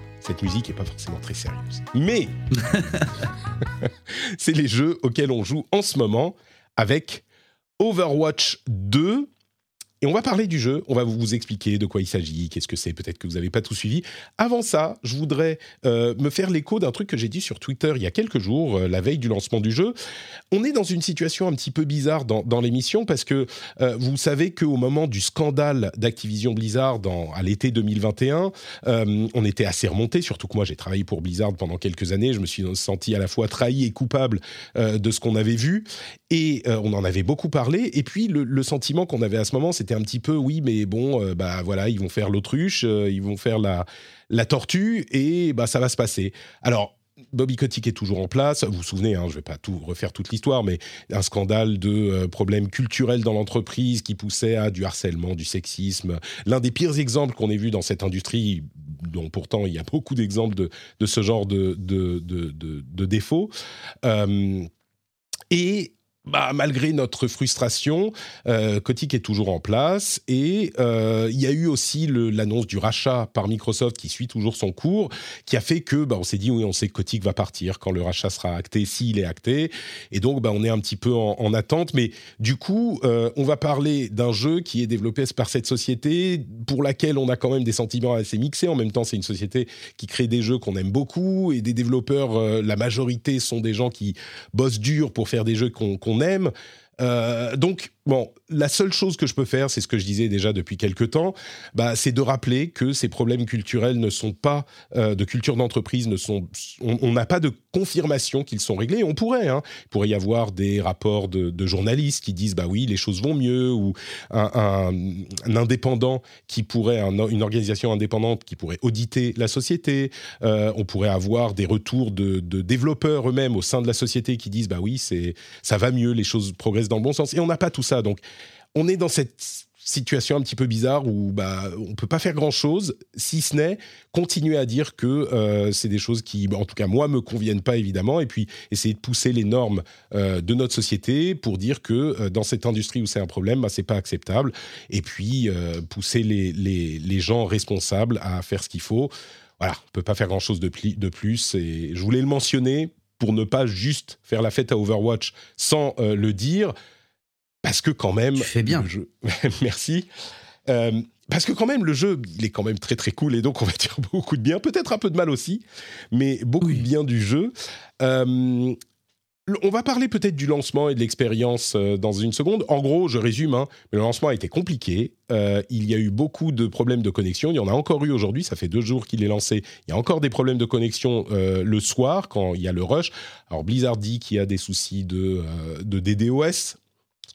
cette musique est pas forcément très sérieuse. Mais c'est les jeux auxquels on joue en ce moment avec Overwatch 2. Et on va parler du jeu, on va vous expliquer de quoi il s'agit, qu'est-ce que c'est, peut-être que vous n'avez pas tout suivi. Avant ça, je voudrais euh, me faire l'écho d'un truc que j'ai dit sur Twitter il y a quelques jours, euh, la veille du lancement du jeu. On est dans une situation un petit peu bizarre dans, l'émission parce que euh, vous savez qu'au moment du scandale d'Activision Blizzard à l'été 2021, euh, on était assez remonté, surtout que moi j'ai travaillé pour Blizzard pendant quelques années, je me suis senti à la fois trahi et coupable de ce qu'on avait vu et on en avait beaucoup parlé. Et puis le, le sentiment qu'on avait à ce moment, c'était un petit peu oui, mais bon, euh, bah voilà, ils vont faire l'autruche, euh, ils vont faire la, la tortue et bah ça va se passer. Alors Bobby Kotick est toujours en place. Vous vous souvenez, hein, je ne vais pas tout refaire toute l'histoire, mais un scandale de euh, problèmes culturels dans l'entreprise qui poussait à du harcèlement, du sexisme. L'un des pires exemples qu'on ait vu dans cette industrie, dont pourtant il y a beaucoup d'exemples de, de ce genre de, de, de, défauts. Euh, et bah, malgré notre frustration, euh, Kotick est toujours en place et euh, il y a eu aussi l'annonce du rachat par Microsoft qui suit toujours son cours, qui a fait que bah, on s'est dit oui, on sait que Kotick va partir quand le rachat sera acté, s'il est acté, et donc bah, on est un petit peu en, en attente. Mais du coup, euh, on va parler d'un jeu qui est développé par cette société pour laquelle on a quand même des sentiments assez mixés. En même temps, c'est une société qui crée des jeux qu'on aime beaucoup et des développeurs. euh, la majorité sont des gens qui bossent dur pour faire des jeux qu'on qu'on aime. Euh, donc, bon, la seule chose que je peux faire, c'est ce que je disais déjà depuis quelques temps, bah, c'est de rappeler que ces problèmes culturels ne sont pas, euh, de culture d'entreprise, ne sont, on n'a pas de confirmation qu'ils sont réglés. On pourrait, hein, il pourrait y avoir des rapports de, journalistes qui disent, bah oui, les choses vont mieux, ou un, indépendant qui pourrait, un- une organisation indépendante qui pourrait auditer la société. Euh, on pourrait avoir des retours de, de développeurs eux-mêmes au sein de la société qui disent, bah oui, c'est, ça va mieux, les choses progressent dans le bon sens. Et on n'a pas tout ça. Donc, on est dans cette situation un petit peu bizarre où bah, on peut pas faire grand-chose, si ce n'est continuer à dire que euh, c'est des choses qui, en tout cas moi, me conviennent pas évidemment, et puis essayer de pousser les normes euh, de notre société pour dire que euh, dans cette industrie où c'est un problème, bah, c'est pas acceptable, et puis pousser les, gens responsables à faire ce qu'il faut. Voilà, on peut pas faire grand-chose de, de plus, et je voulais le mentionner pour ne pas juste faire la fête à Overwatch sans le dire parce que quand même. Tu fais bien. Merci. Euh, parce que quand même, le jeu, il est quand même très très cool et donc on va dire beaucoup de bien, peut-être un peu de mal aussi, mais beaucoup de bien du jeu. Euh, on va parler peut-être du lancement et de l'expérience euh, dans une seconde. En gros, je résume, hein, mais le lancement a été compliqué. il y a eu beaucoup de problèmes de connexion. Il y en a encore eu aujourd'hui. Ça fait deux jours qu'il est lancé. Il y a encore des problèmes de connexion le soir quand il y a le rush. Alors Blizzard dit qu'il y a des soucis de, de DDoS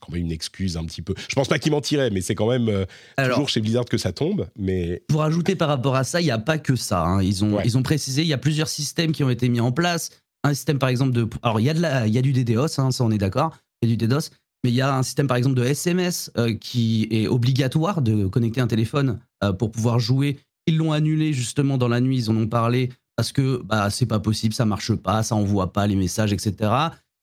quand même une excuse un petit peu. Je pense pas qu'il mentirait, mais c'est quand même euh, toujours chez Blizzard que ça tombe. Mais pour ajouter par rapport à ça, il n'y a pas que ça. Hein. Ils ont ils ont précisé, il y a plusieurs systèmes qui ont été mis en place. Un système par exemple de, alors il y a de la, il y a du DDoS, hein, ça on est d'accord, il y a du DDoS, mais il y a un système par exemple de SMS euh, qui est obligatoire de connecter un téléphone euh, pour pouvoir jouer. Ils l'ont annulé justement dans la nuit, ils en ont parlé parce que bah c'est pas possible, ça marche pas, ça envoie pas les messages, etc.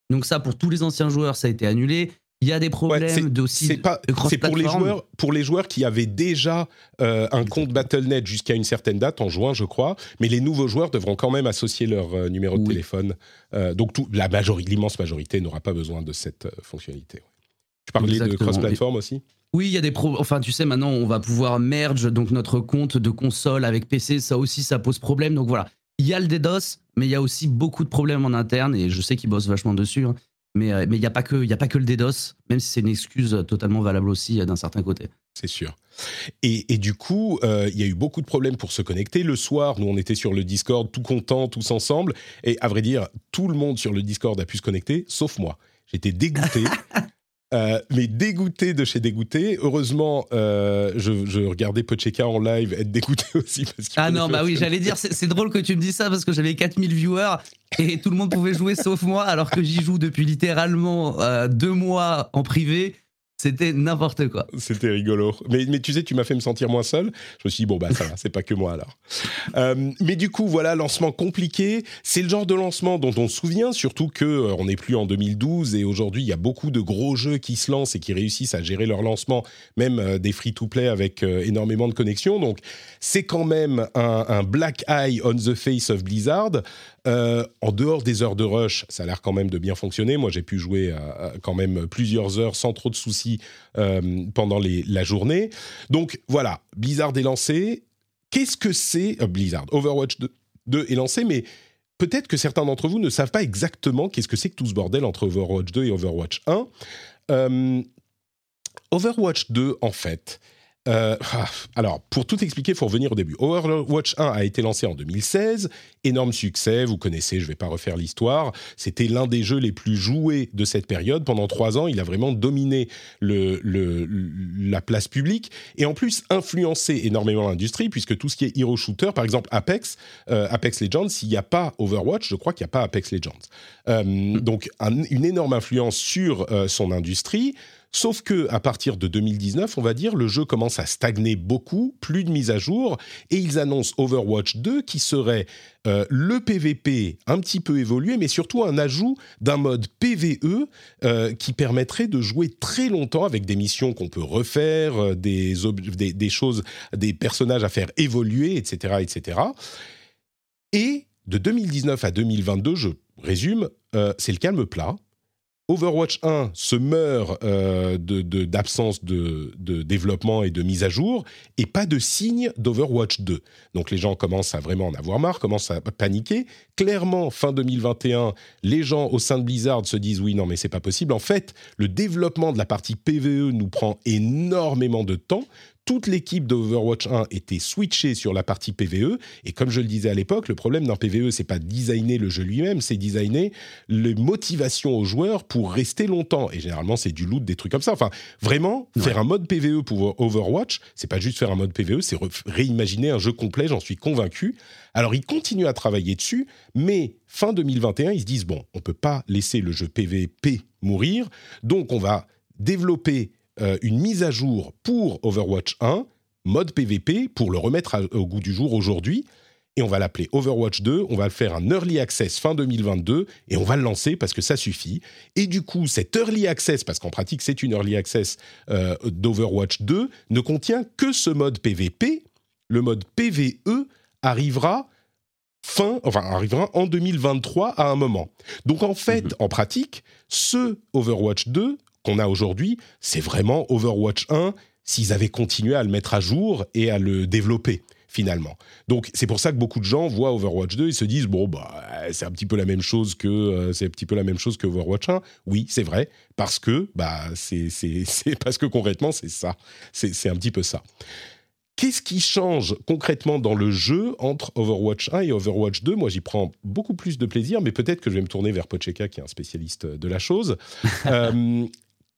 Donc ça, pour tous les anciens joueurs, ça a été annulé. Il y a des problèmes d'aussi. C'est pas. C'est pour les joueurs, pour les joueurs qui avaient déjà euh, un compte BattleNet jusqu'à une certaine date en juin, je crois. Mais les nouveaux joueurs devront quand même associer leur euh, numéro de téléphone. Euh, donc tout, la majorité, l'immense majorité n'aura pas besoin de cette fonctionnalité. Tu parlais de cross-platform aussi? Oui, il y a des pro. Enfin, tu sais, maintenant, on va pouvoir merge donc notre compte de console avec PC. Ça aussi, ça pose problème. Donc voilà, il y a le DDoS, mais il y a aussi beaucoup de problèmes en interne et je sais qu'ils bossent vachement dessus. Hein. Mais euh, il n'y a, pas que, a pas que le DDoS, même si c'est une excuse totalement valable aussi euh, d'un certain côté. C'est sûr. Et, du coup, euh, il y a eu beaucoup de problèmes pour se connecter. Le soir, nous, on était sur le Discord, tout contents, tous ensemble. Et à vrai dire, tout le monde sur le Discord a pu se connecter, sauf moi. J'étais dégoûté. Euh, mais dégoûté de chez dégoûté. Heureusement, euh, je, regardais Pocheka en live être dégoûté aussi. Ah non, bah oui, j'allais dire, c'est drôle que tu me dises ça parce que j'avais 4000 viewers et tout le monde pouvait jouer sauf moi alors que j'y joue depuis littéralement euh, deux mois en privé c'était n'importe quoi. C'était rigolo. Mais, tu sais, tu m'as fait me sentir moins seul. Je me suis dit, bon, bah ça va, c'est pas que moi alors. Euh, mais du coup, voilà, lancement compliqué. C'est le genre de lancement dont on se souvient, surtout que euh, on n'est plus en 2012 et aujourd'hui, il y a beaucoup de gros jeux qui se lancent et qui réussissent à gérer leur lancement, même euh, des free-to-play avec énormément de connexions. Donc, c'est quand même un, black eye on the face of Blizzard. Euh, en dehors des heures de rush, ça a l'air quand même de bien fonctionner. Moi, j'ai pu jouer quand même plusieurs heures sans trop de soucis euh, pendant la journée. Donc voilà, Blizzard est lancé. Qu'est-ce que c'est euh, Blizzard? Overwatch 2, est lancé, mais peut-être que certains d'entre vous ne savent pas exactement qu'est-ce que c'est que tout ce bordel entre Overwatch 2 et Overwatch 1. Overwatch 2, en fait, euh, ah, alors, pour tout expliquer, il faut revenir au début. Overwatch 1 a été lancé en 2016, énorme succès, vous connaissez, je ne vais pas refaire l'histoire. C'était l'un des jeux les plus joués de cette période. Pendant trois ans, il a vraiment dominé le, la place publique et en plus influencé énormément l'industrie, puisque tout ce qui est hero shooter, par exemple Apex, euh, Apex Legends, s'il n'y a pas Overwatch, je crois qu'il n'y a pas Apex Legends. Euh, hmm. donc, une énorme influence sur son industrie. Sauf que à partir de 2019, on va dire, le jeu commence à stagner beaucoup, plus de mise à jour, et ils annoncent Overwatch 2 qui serait euh, le PVP un petit peu évolué, mais surtout un ajout d'un mode PVE euh, qui permettrait de jouer très longtemps avec des missions qu'on peut refaire, euh, des, choses, des personnages à faire évoluer, etc., etc. Et de 2019 à 2022, je résume, c'est le calme plat. Overwatch 1 se meurt euh, d'absence de, développement et de mise à jour, et pas de signe d'Overwatch 2. Donc les gens commencent à vraiment en avoir marre, commencent à paniquer. Clairement, fin 2021, les gens au sein de Blizzard se disent oui, non, mais c'est pas possible. En fait, le développement de la partie PVE nous prend énormément de temps toute l'équipe d'Overwatch 1 était switchée sur la partie PVE. Et comme je le disais à l'époque, le problème d'un PVE, c'est pas designer le jeu lui-même, c'est designer les motivations aux joueurs pour rester longtemps. Et généralement, c'est du loot, des trucs comme ça. Enfin, vraiment, faire un mode PVE pour Overwatch, c'est pas juste faire un mode PVE, c'est réimaginer un jeu complet, j'en suis convaincu. Alors, ils continuent à travailler dessus, mais fin 2021, ils se disent bon, on peut pas laisser le jeu PVP mourir, donc on va développer euh, une mise à jour pour Overwatch 1, mode PVP, pour le remettre au goût du jour aujourd'hui. Et on va l'appeler Overwatch 2, on va le faire un early access fin 2022 et on va le lancer parce que ça suffit. Et du coup, cet early access, parce qu'en pratique c'est une early access euh, d'Overwatch 2, ne contient que ce mode PVP. Le mode PVE arrivera fin, enfin arrivera en 2023 à un moment. Donc en fait, mhm. en pratique, ce Overwatch 2 qu'on a aujourd'hui, c'est vraiment Overwatch 1 s'ils avaient continué à le mettre à jour et à le développer finalement. Donc c'est pour ça que beaucoup de gens voient Overwatch 2 et se disent bon bah c'est un petit peu la même chose que euh, c'est un petit peu la même chose que Overwatch 1. Oui, c'est vrai parce que bah c'est c'est parce que concrètement c'est ça. C'est un petit peu ça. Qu'est-ce qui change concrètement dans le jeu entre Overwatch 1 et Overwatch 2 Moi, j'y prends beaucoup plus de plaisir, mais peut-être que je vais me tourner vers Pocheka, qui est un spécialiste de la chose. Euh,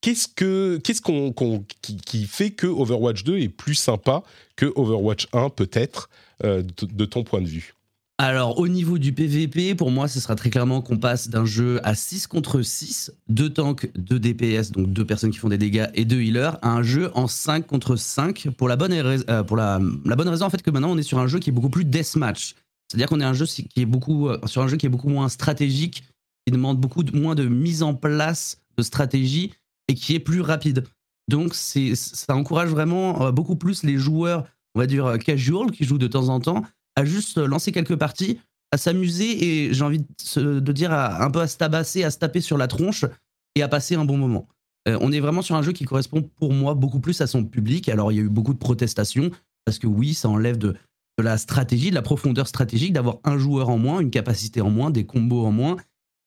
qu'est-ce que qu'est-ce qu'on, qui, fait que Overwatch 2 est plus sympa que Overwatch 1 peut-être euh, de, ton point de vue? Alors, au niveau du PVP, pour moi, ce sera très clairement qu'on passe d'un jeu à 6 contre 6, deux tanks, deux DPS, donc deux personnes qui font des dégâts et deux healers, à un jeu en 5 contre 5, pour la bonne, euh, la, bonne raison en fait que maintenant on est sur un jeu qui est beaucoup plus deathmatch. C'est-à-dire qu'on est beaucoup, euh, sur un jeu qui est beaucoup moins stratégique, qui demande beaucoup moins de mise en place de stratégie et qui est plus rapide. Donc, ça encourage vraiment euh, beaucoup plus les joueurs, on va dire casual, qui jouent de temps en temps, à juste lancer quelques parties, à s'amuser et j'ai envie de, dire un peu à se tabasser, à se taper sur la tronche et à passer un bon moment. Euh, on est vraiment sur un jeu qui correspond pour moi beaucoup plus à son public. Alors il y a eu beaucoup de protestations parce que oui, ça enlève de, la stratégie, de la profondeur stratégique, d'avoir un joueur en moins, une capacité en moins, des combos en moins.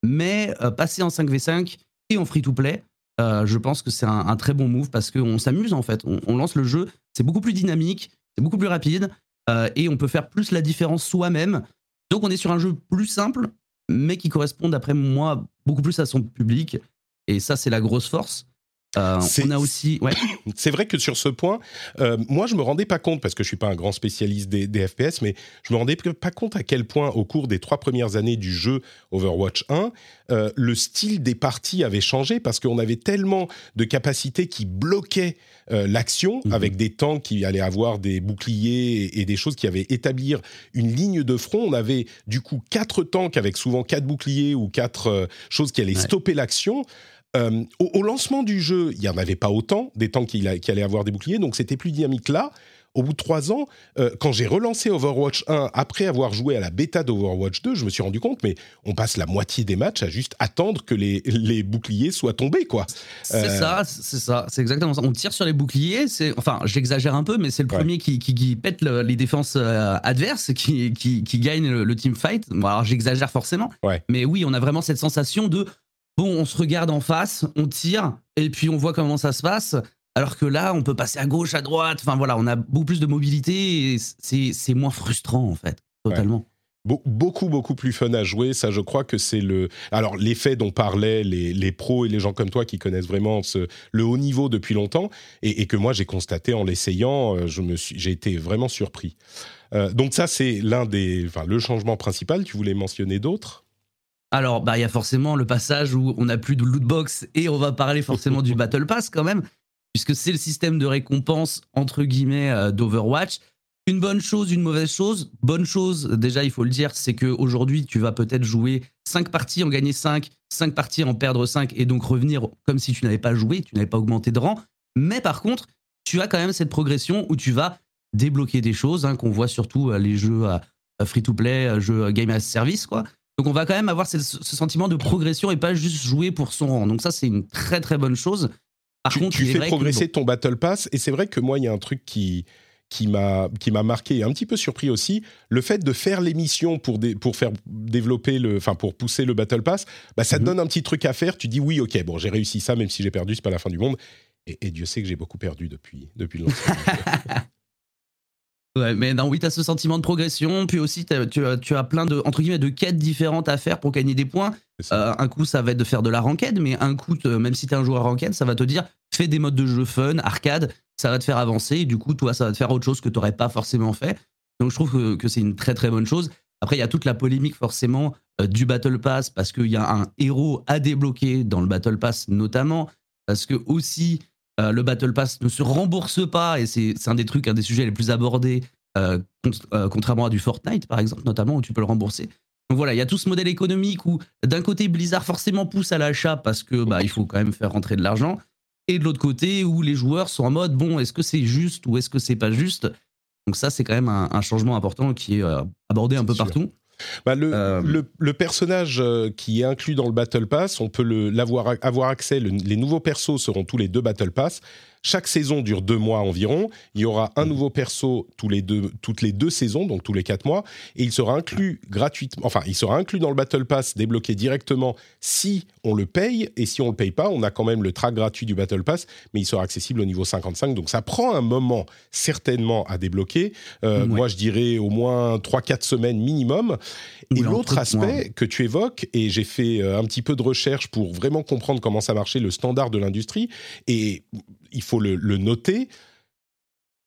Mais euh, passer en 5v5 et en free-to-play, euh, je pense que c'est un, très bon move parce qu'on s'amuse en fait. on lance le jeu, c'est beaucoup plus dynamique, c'est beaucoup plus rapide. Euh, et on peut faire plus la différence soi-même. Donc on est sur un jeu plus simple, mais qui correspond, d'après moi, beaucoup plus à son public. Et ça, c'est la grosse force. Euh, on a aussi. Ouais. C'est vrai que sur ce point, euh, moi je me rendais pas compte parce que je suis pas un grand spécialiste des, FPS, mais je me rendais pas compte à quel point au cours des trois premières années du jeu Overwatch 1, euh, le style des parties avait changé parce qu'on avait tellement de capacités qui bloquaient l'action mhm. avec des tanks qui allaient avoir des boucliers et, des choses qui avaient établir une ligne de front. On avait du coup quatre tanks avec souvent quatre boucliers ou quatre choses qui allaient stopper l'action. Euh, au, lancement du jeu, il n'y en avait pas autant, des tanks qui, qui allaient avoir des boucliers, donc c'était plus dynamique là. Au bout de trois ans, euh, quand j'ai relancé Overwatch 1 après avoir joué à la bêta d'Overwatch 2, je me suis rendu compte, mais on passe la moitié des matchs à juste attendre que les, les boucliers soient tombés, quoi. C'est euh, ça, c'est ça, c'est exactement ça. On tire sur les boucliers, c'est, enfin, j'exagère un peu, mais c'est le premier qui, qui, pète les défenses adverses, qui, qui, gagne le, team fight. Bon, alors j'exagère forcément, mais oui, on a vraiment cette sensation de bon, on se regarde en face, on tire, et puis on voit comment ça se passe. Alors que là, on peut passer à gauche, à droite. Enfin voilà, on a beaucoup plus de mobilité et c'est moins frustrant en fait, totalement. beaucoup beaucoup plus fun à jouer ça je crois que c'est le alors l'effet dont parlaient les, pros et les gens comme toi qui connaissent vraiment le haut niveau depuis longtemps et, que moi j'ai constaté en l'essayant euh, j'ai été vraiment surpris euh, donc ça c'est l'un des enfin le changement principal tu voulais mentionner d'autres? Alors, bah, il y a forcément le passage où on n'a plus de loot box et on va parler forcément du Battle Pass quand même, puisque c'est le système de récompense entre guillemets euh, d'Overwatch. Une bonne chose, une mauvaise chose? Bonne chose, déjà, il faut le dire, c'est qu'aujourd'hui, tu vas peut-être jouer 5 parties, en gagner 5, 5 parties, en perdre 5, et donc revenir comme si tu n'avais pas joué, tu n'avais pas augmenté de rang. Mais par contre, tu as quand même cette progression où tu vas débloquer des choses, hein, qu'on voit surtout euh, les jeux free-to-play, euh, jeux game as service, quoi. Donc on va quand même avoir ce, sentiment de progression et pas juste jouer pour son rang. Donc ça, c'est une très très bonne chose. Par tu, contre, tu fais progresser ton Battle Pass et c'est vrai que moi, il y a un truc qui qui m'a qui m'a marqué et un petit peu surpris aussi le fait de faire l'émission pour pour faire développer le enfin pour pousser le battle pass bah ça te mhm. donne un petit truc à faire tu dis oui ok bon j'ai réussi ça même si j'ai perdu c'est pas la fin du monde et, et Dieu sait que j'ai beaucoup perdu depuis depuis le lancement mais non, oui, tu as ce sentiment de progression, puis aussi tu, as, plein de, entre guillemets, de quêtes différentes à faire pour gagner des points. Euh, un coup, ça va être de faire de la ranked, mais un coup, même si tu es un joueur ranked, ça va te dire fais des modes de jeu fun, arcade, ça va te faire avancer, et du coup, toi, ça va te faire autre chose que tu n'aurais pas forcément fait. Donc, je trouve que, c'est une très très bonne chose. Après, il y a toute la polémique forcément euh, du Battle Pass, parce qu'il y a un héros à débloquer dans le Battle Pass notamment, parce que aussi, le Battle Pass ne se rembourse pas, et c'est un des trucs, un des sujets les plus abordés, contrairement à du Fortnite, par exemple, notamment, où tu peux le rembourser. Donc voilà, il y a tout ce modèle économique où, d'un côté, Blizzard forcément pousse à l'achat parce que bah, il faut quand même faire rentrer de l'argent, et de l'autre côté, où les joueurs sont en mode bon, est-ce que c'est juste ou est-ce que c'est pas juste? Donc ça, c'est quand même un, changement important qui est abordé un peu partout. Bah, euh, le, le, personnage euh, qui est inclus dans le Battle Pass, on peut l'avoir avoir accès. les nouveaux persos seront tous les deux Battle Pass. Chaque saison dure deux mois environ. Il y aura un nouveau perso tous les deux, toutes les deux saisons, donc tous les quatre mois, et il sera inclus gratuitement. Enfin, il sera inclus dans le Battle Pass, débloqué directement si on le paye, et si on le paye pas, on a quand même le track gratuit du Battle Pass, mais il sera accessible au niveau 55. Donc ça prend un moment certainement à débloquer. Euh, moi, je dirais au moins 3-4 semaines minimum. Et l'autre aspect que tu évoques, et j'ai fait euh, un petit peu de recherche pour vraiment comprendre comment ça marchait, le standard de l'industrie, et il faut le, noter,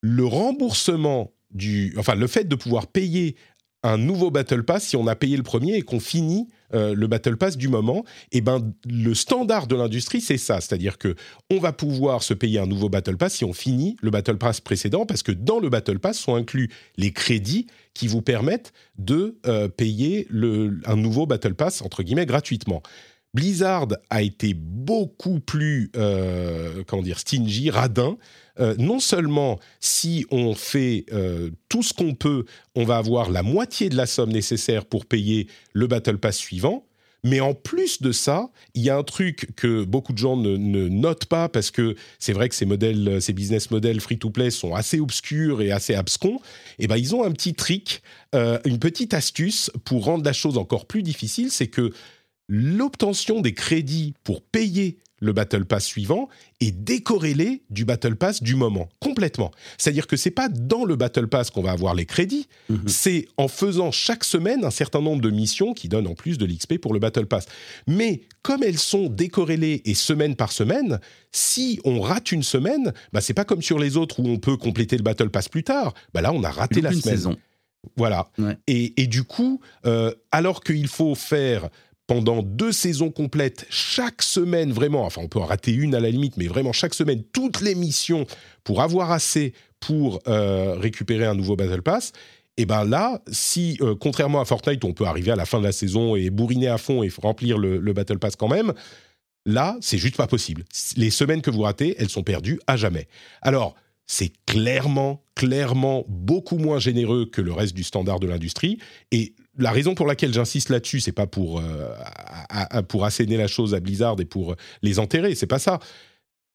le remboursement du, enfin le fait de pouvoir payer un nouveau Battle Pass si on a payé le premier et qu'on finit euh, le Battle Pass du moment, et eh ben le standard de l'industrie c'est ça, c'est-à-dire que on va pouvoir se payer un nouveau Battle Pass si on finit le Battle Pass précédent parce que dans le Battle Pass sont inclus les crédits qui vous permettent de euh, payer un nouveau Battle Pass entre guillemets gratuitement. Blizzard a été beaucoup plus, euh, comment dire, stingy, radin. Euh, non seulement si on fait euh, tout ce qu'on peut, on va avoir la moitié de la somme nécessaire pour payer le Battle Pass suivant, mais en plus de ça, il y a un truc que beaucoup de gens ne, notent pas parce que c'est vrai que ces modèles, ces business models free-to-play sont assez obscurs et assez abscons. Et eh ben ils ont un petit trick, une petite astuce pour rendre la chose encore plus difficile, c'est que l'obtention des crédits pour payer le Battle Pass suivant est décorrélée du Battle Pass du moment, complètement. C'est-à-dire que c'est pas dans le Battle Pass qu'on va avoir les crédits, mhm. c'est en faisant chaque semaine un certain nombre de missions qui donnent en plus de l'XP pour le Battle Pass. Mais comme elles sont décorrélées et semaine par semaine, si on rate une semaine, bah c'est pas comme sur les autres où on peut compléter le Battle Pass plus tard. Bah là, on a raté la semaine. Voilà. Et, du coup, euh, alors qu'il faut faire pendant deux saisons complètes, chaque semaine, vraiment, enfin on peut en rater une à la limite, mais vraiment chaque semaine, toutes les missions pour avoir assez pour euh, récupérer un nouveau Battle Pass, et ben là, si euh, contrairement à Fortnite, on peut arriver à la fin de la saison et bourriner à fond et remplir le, le Battle Pass quand même, là, c'est juste pas possible. Les semaines que vous ratez, elles sont perdues à jamais. Alors, c'est clairement, clairement beaucoup moins généreux que le reste du standard de l'industrie. Et la raison pour laquelle j'insiste là-dessus, c'est pas pour, euh, pour asséner la chose à Blizzard et pour les enterrer, c'est pas ça.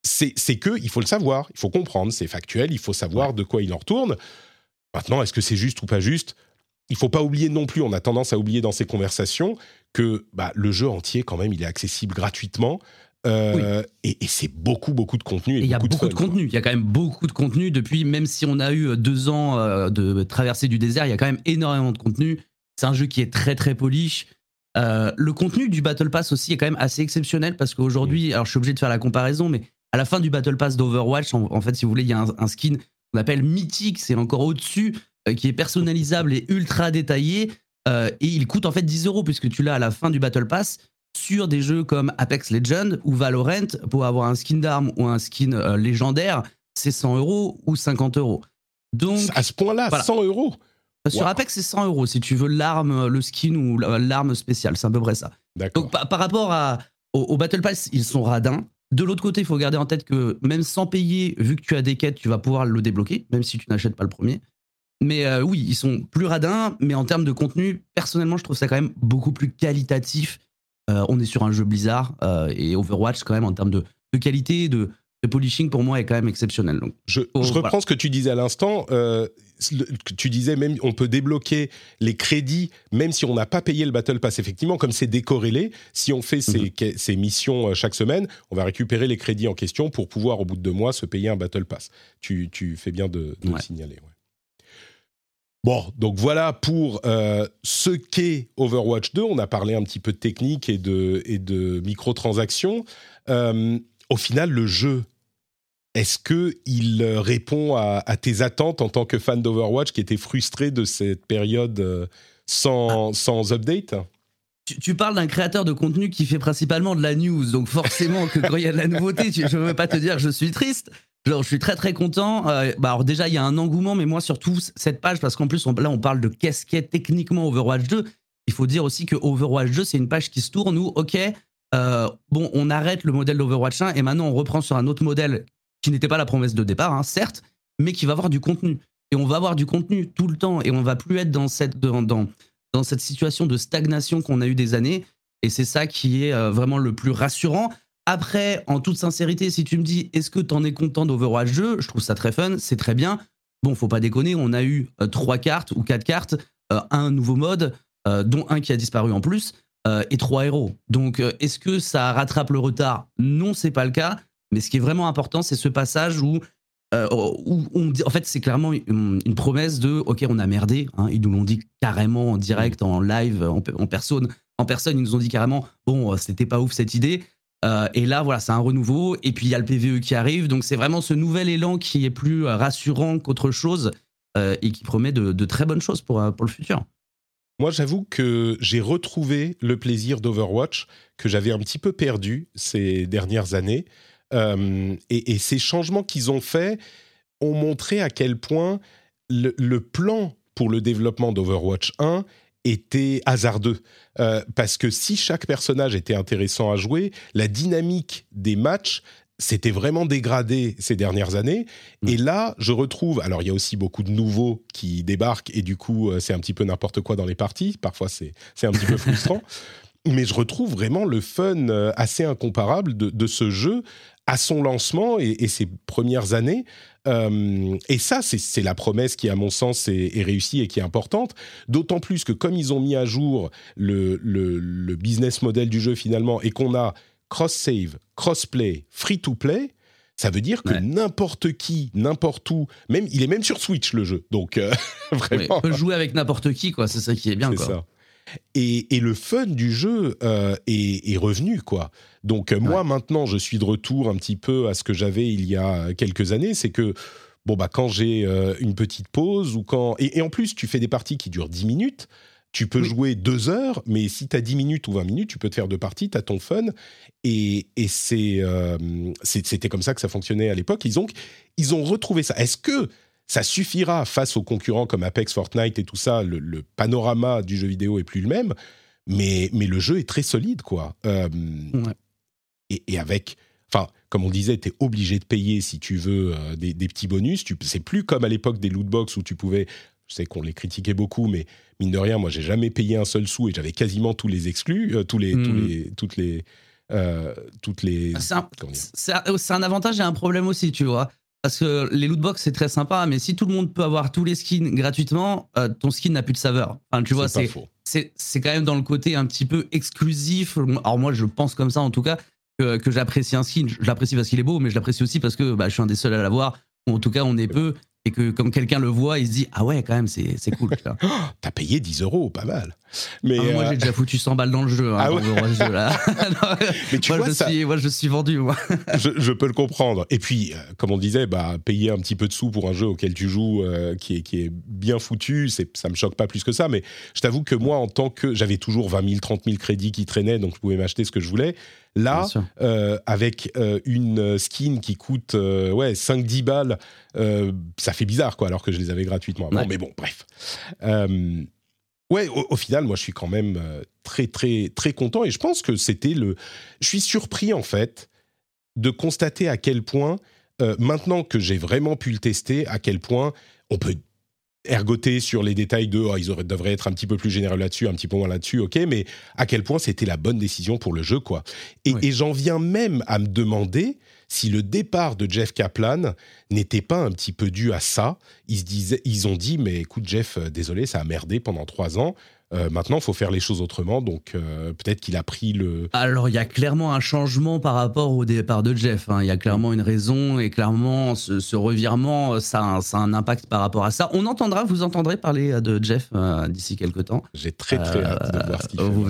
C'est que il faut le savoir, il faut comprendre, c'est factuel, il faut savoir de quoi il en retourne. Maintenant, est-ce que c'est juste ou pas juste? Il faut pas oublier non plus, on a tendance à oublier dans ces conversations que bah, le jeu entier, quand même, il est accessible gratuitement. Euh, et, c'est beaucoup, beaucoup de contenu. il y a beaucoup de, contenu. Il y a quand même beaucoup de contenu depuis, même si on a eu euh, deux ans euh, de traversée du désert, il y a quand même énormément de contenu. C'est un jeu qui est très, très polish. le contenu du Battle Pass aussi est quand même assez exceptionnel parce qu'aujourd'hui, alors je suis obligé de faire la comparaison, mais à la fin du Battle Pass d'Overwatch, en, fait, si vous voulez, il y a un, skin qu'on appelle mythique, c'est encore au-dessus, qui est personnalisable et ultra détaillé. et il coûte en fait 10 euros puisque tu l'as à la fin du Battle Pass sur des jeux comme Apex Legends ou Valorant, pour avoir un skin d'arme ou un skin euh, légendaire, c'est 100 euros ou 50 euros. Donc, à ce point-là, 100 euros euh, Sur Apex, c'est 100 euros si tu veux l'arme, le skin ou l'arme spéciale. C'est à peu près ça. Donc, par, rapport à, au, Battle Pass, ils sont radins. De l'autre côté, il faut garder en tête que même sans payer, vu que tu as des quêtes, tu vas pouvoir le débloquer, même si tu n'achètes pas le premier. Mais euh, oui, ils sont plus radins, mais en termes de contenu, personnellement, je trouve ça quand même beaucoup plus qualitatif euh, on est sur un jeu Blizzard euh, et Overwatch quand même en termes de, qualité, de, polishing pour moi est quand même exceptionnel. Donc, je, reprends ce que tu disais à l'instant. Euh, tu disais même on peut débloquer les crédits même si on n'a pas payé le Battle Pass. Effectivement, comme c'est décorrélé, si on fait ces, mhm. missions chaque semaine, on va récupérer les crédits en question pour pouvoir au bout de deux mois se payer un Battle Pass. Tu, fais bien de, le signaler. Bon, donc voilà pour euh, ce qu'est Overwatch 2. On a parlé un petit peu de technique et de, et de microtransactions. Euh, au final, le jeu, est-ce qu'il répond à, tes attentes en tant que fan d'Overwatch qui était frustré de cette période euh, sans, sans update? Tu, parles d'un créateur de contenu qui fait principalement de la news, donc forcément que quand il y a de la nouveauté, je ne veux pas te dire je suis triste. Genre, je suis très très content. Euh, bah alors déjà, il y a un engouement, mais moi surtout cette page, parce qu'en plus là, on parle de qu'est-ce qu'est techniquement Overwatch 2. Il faut dire aussi que Overwatch 2, c'est une page qui se tourne où, ok, euh, bon, on arrête le modèle d'Overwatch 1 et maintenant on reprend sur un autre modèle qui n'était pas la promesse de départ, hein, certes, mais qui va avoir du contenu. Et on va avoir du contenu tout le temps et on va plus être dans cette, dans, dans, cette situation de stagnation qu'on a eu des années. Et c'est ça qui est euh, vraiment le plus rassurant. Après, en toute sincérité, si tu me dis est-ce que tu en es content d'Overwatch 2, je trouve ça très fun, c'est très bien. Bon, faut pas déconner, on a eu euh, trois cartes ou quatre cartes, euh, un nouveau mode, dont un qui a disparu en plus, et trois héros. Donc, est-ce que ça rattrape le retard? Non, c'est pas le cas. Mais ce qui est vraiment important, c'est ce passage où euh, où on en fait, c'est clairement une, promesse de OK, on a merdé. Hein, ils nous l'ont dit carrément en direct, en live, en, personne. En personne, ils nous ont dit carrément bon, euh, c'était pas ouf cette idée. Euh, et là, voilà, c'est un renouveau. Et puis il y a le PVE qui arrive. Donc c'est vraiment ce nouvel élan qui est plus rassurant qu'autre chose et qui promet de, très bonnes choses pour, pour le futur. Moi, j'avoue que j'ai retrouvé le plaisir d'Overwatch que j'avais un petit peu perdu ces dernières années. Euh, et, ces changements qu'ils ont faits ont montré à quel point le, plan pour le développement d'Overwatch 1 était hasardeux. Euh, parce que si chaque personnage était intéressant à jouer, la dynamique des matchs s'était vraiment dégradée ces dernières années. Mm. Et là, je retrouve. Alors, il y a aussi beaucoup de nouveaux qui débarquent, et du coup, euh, c'est un petit peu n'importe quoi dans les parties. Parfois, c'est un petit peu frustrant. Mais je retrouve vraiment le fun assez incomparable de, de ce jeu à son lancement et, ses premières années. Euh, et ça, c'est la promesse qui, à mon sens, est, réussie et qui est importante. D'autant plus que comme ils ont mis à jour le, le, business model du jeu finalement et qu'on a cross-save, cross-play, free-to-play, ça veut dire que n'importe qui, n'importe où, même il est même sur Switch le jeu. Donc euh, vraiment, on peut jouer avec n'importe qui, quoi. C'est ça qui est bien, quoi. Ça. Et, le fun du jeu euh, est, revenu, quoi. Donc euh, moi, maintenant, je suis de retour un petit peu à ce que j'avais il y a quelques années. C'est que, bon, bah, quand j'ai euh, une petite pause ou quand... Et, en plus, tu fais des parties qui durent 10 minutes. Tu peux jouer deux heures, mais si tu as 10 minutes ou 20 minutes, tu peux te faire deux parties, tu as ton fun. Et, et c'est, c'était comme ça que ça fonctionnait à l'époque. Ils ont, ils ont retrouvé ça. Est-ce que ça suffira face aux concurrents comme Apex, Fortnite et tout ça? Le, panorama du jeu vidéo est plus le même, mais, mais le jeu est très solide, quoi. Euh, et, avec, enfin, comme on disait, tu es obligé de payer si tu veux euh, des, petits bonus. C'est plus comme à l'époque des lootbox où tu pouvais. Je sais qu'on les critiquait beaucoup, mais mine de rien, moi, j'ai jamais payé un seul sou et j'avais quasiment tous les exclus, euh, tous les, tous hmm. les, toutes les. toutes les. C'est un, un, avantage et un problème aussi, tu vois. Parce que les lootbox, c'est très sympa, mais si tout le monde peut avoir tous les skins gratuitement, euh, ton skin n'a plus de saveur. Enfin, tu vois, c'est, c'est, quand même dans le côté un petit peu exclusif. Alors, moi, je pense comme ça, en tout cas, que, que j'apprécie un skin. Je l'apprécie parce qu'il est beau, mais je l'apprécie aussi parce que bah, je suis un des seuls à l'avoir. En tout cas, on est peu et que comme quelqu'un le voit, il se dit ah ouais quand même c'est c'est cool. T'as payé 10 euros, pas mal. Mais ah, moi euh, j'ai déjà foutu 100 balles dans le jeu. Hein, ah ouais. là. Mais tu moi, vois, je suis, moi je suis vendu moi. je, peux le comprendre. Et puis euh, comme on disait, bah payer un petit peu de sous pour un jeu auquel tu joues euh, qui est qui est bien foutu, c'est ça me choque pas plus que ça. Mais je t'avoue que moi en tant que j'avais toujours 20 000, 30 000 crédits qui traînaient, donc je pouvais m'acheter ce que je voulais. Là, euh, avec euh, une skin qui coûte euh, ouais, 5-10 balles, ça fait bizarre, quoi, alors que je les avais gratuitement avant. Mais bon, bref. ouais, au, final, moi, je suis quand même très, très, très content. Et je pense que c'était le. Je suis surpris, en fait, de constater à quel point, maintenant que j'ai vraiment pu le tester, à quel point on peut ergoter sur les détails de oh, ils devraient être un petit peu plus généreux là-dessus, un petit peu moins là-dessus, ok, mais à quel point c'était la bonne décision pour le jeu, quoi. Et, j'en viens même à me demander si le départ de Jeff Kaplan n'était pas un petit peu dû à ça. Ils, se disaient, ils ont dit, mais écoute Jeff, euh, désolé, ça a merdé pendant trois ans, euh, maintenant, il faut faire les choses autrement, donc euh, peut-être qu'il a pris le. Alors, il y a clairement un changement par rapport au départ de Jeff. Hein. Il y a clairement une raison, et clairement, ce, revirement, ça a, un, impact par rapport à ça. On entendra, vous entendrez parler de Jeff euh, d'ici quelques temps. J'ai très très hâte de voir ce qu'il fait. Vous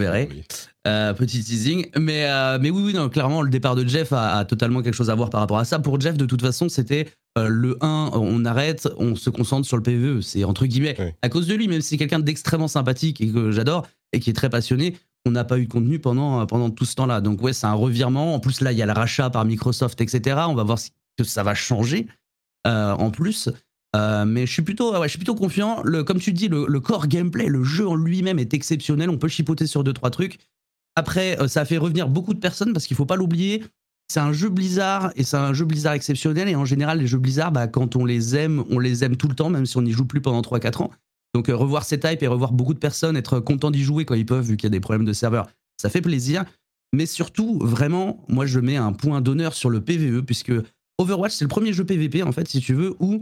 verrez. petit teasing. Mais, mais oui, oui, non, clairement, le départ de Jeff a, a, totalement quelque chose à voir par rapport à ça. Pour Jeff, de toute façon, c'était euh, le 1, on arrête, on se concentre sur le PVE. C'est entre guillemets, à cause de lui, même si c'est quelqu'un d'extrêmement sympathique et que j'adore et qui est très passionné, on n'a pas eu de contenu pendant, pendant tout ce temps-là. Donc ouais, c'est un revirement. En plus, là, il y a le rachat par Microsoft, etc. On va voir si que ça va changer en plus. mais je suis plutôt, ouais, je suis plutôt confiant. Le, comme tu dis, le, le core gameplay, le jeu en lui-même est exceptionnel. On peut chipoter sur deux trois trucs. Après, ça a fait revenir beaucoup de personnes parce qu'il faut pas l'oublier c'est un jeu Blizzard et c'est un jeu Blizzard exceptionnel. Et en général, les jeux Blizzard, bah, quand on les aime, on les aime tout le temps, même si on n'y joue plus pendant 3-4 ans. Donc euh, revoir ces types et revoir beaucoup de personnes être contents d'y jouer quand ils peuvent, vu qu'il y a des problèmes de serveur, ça fait plaisir. Mais surtout, vraiment, moi je mets un point d'honneur sur le PVE, puisque Overwatch, c'est le premier jeu PVP, en fait, si tu veux, où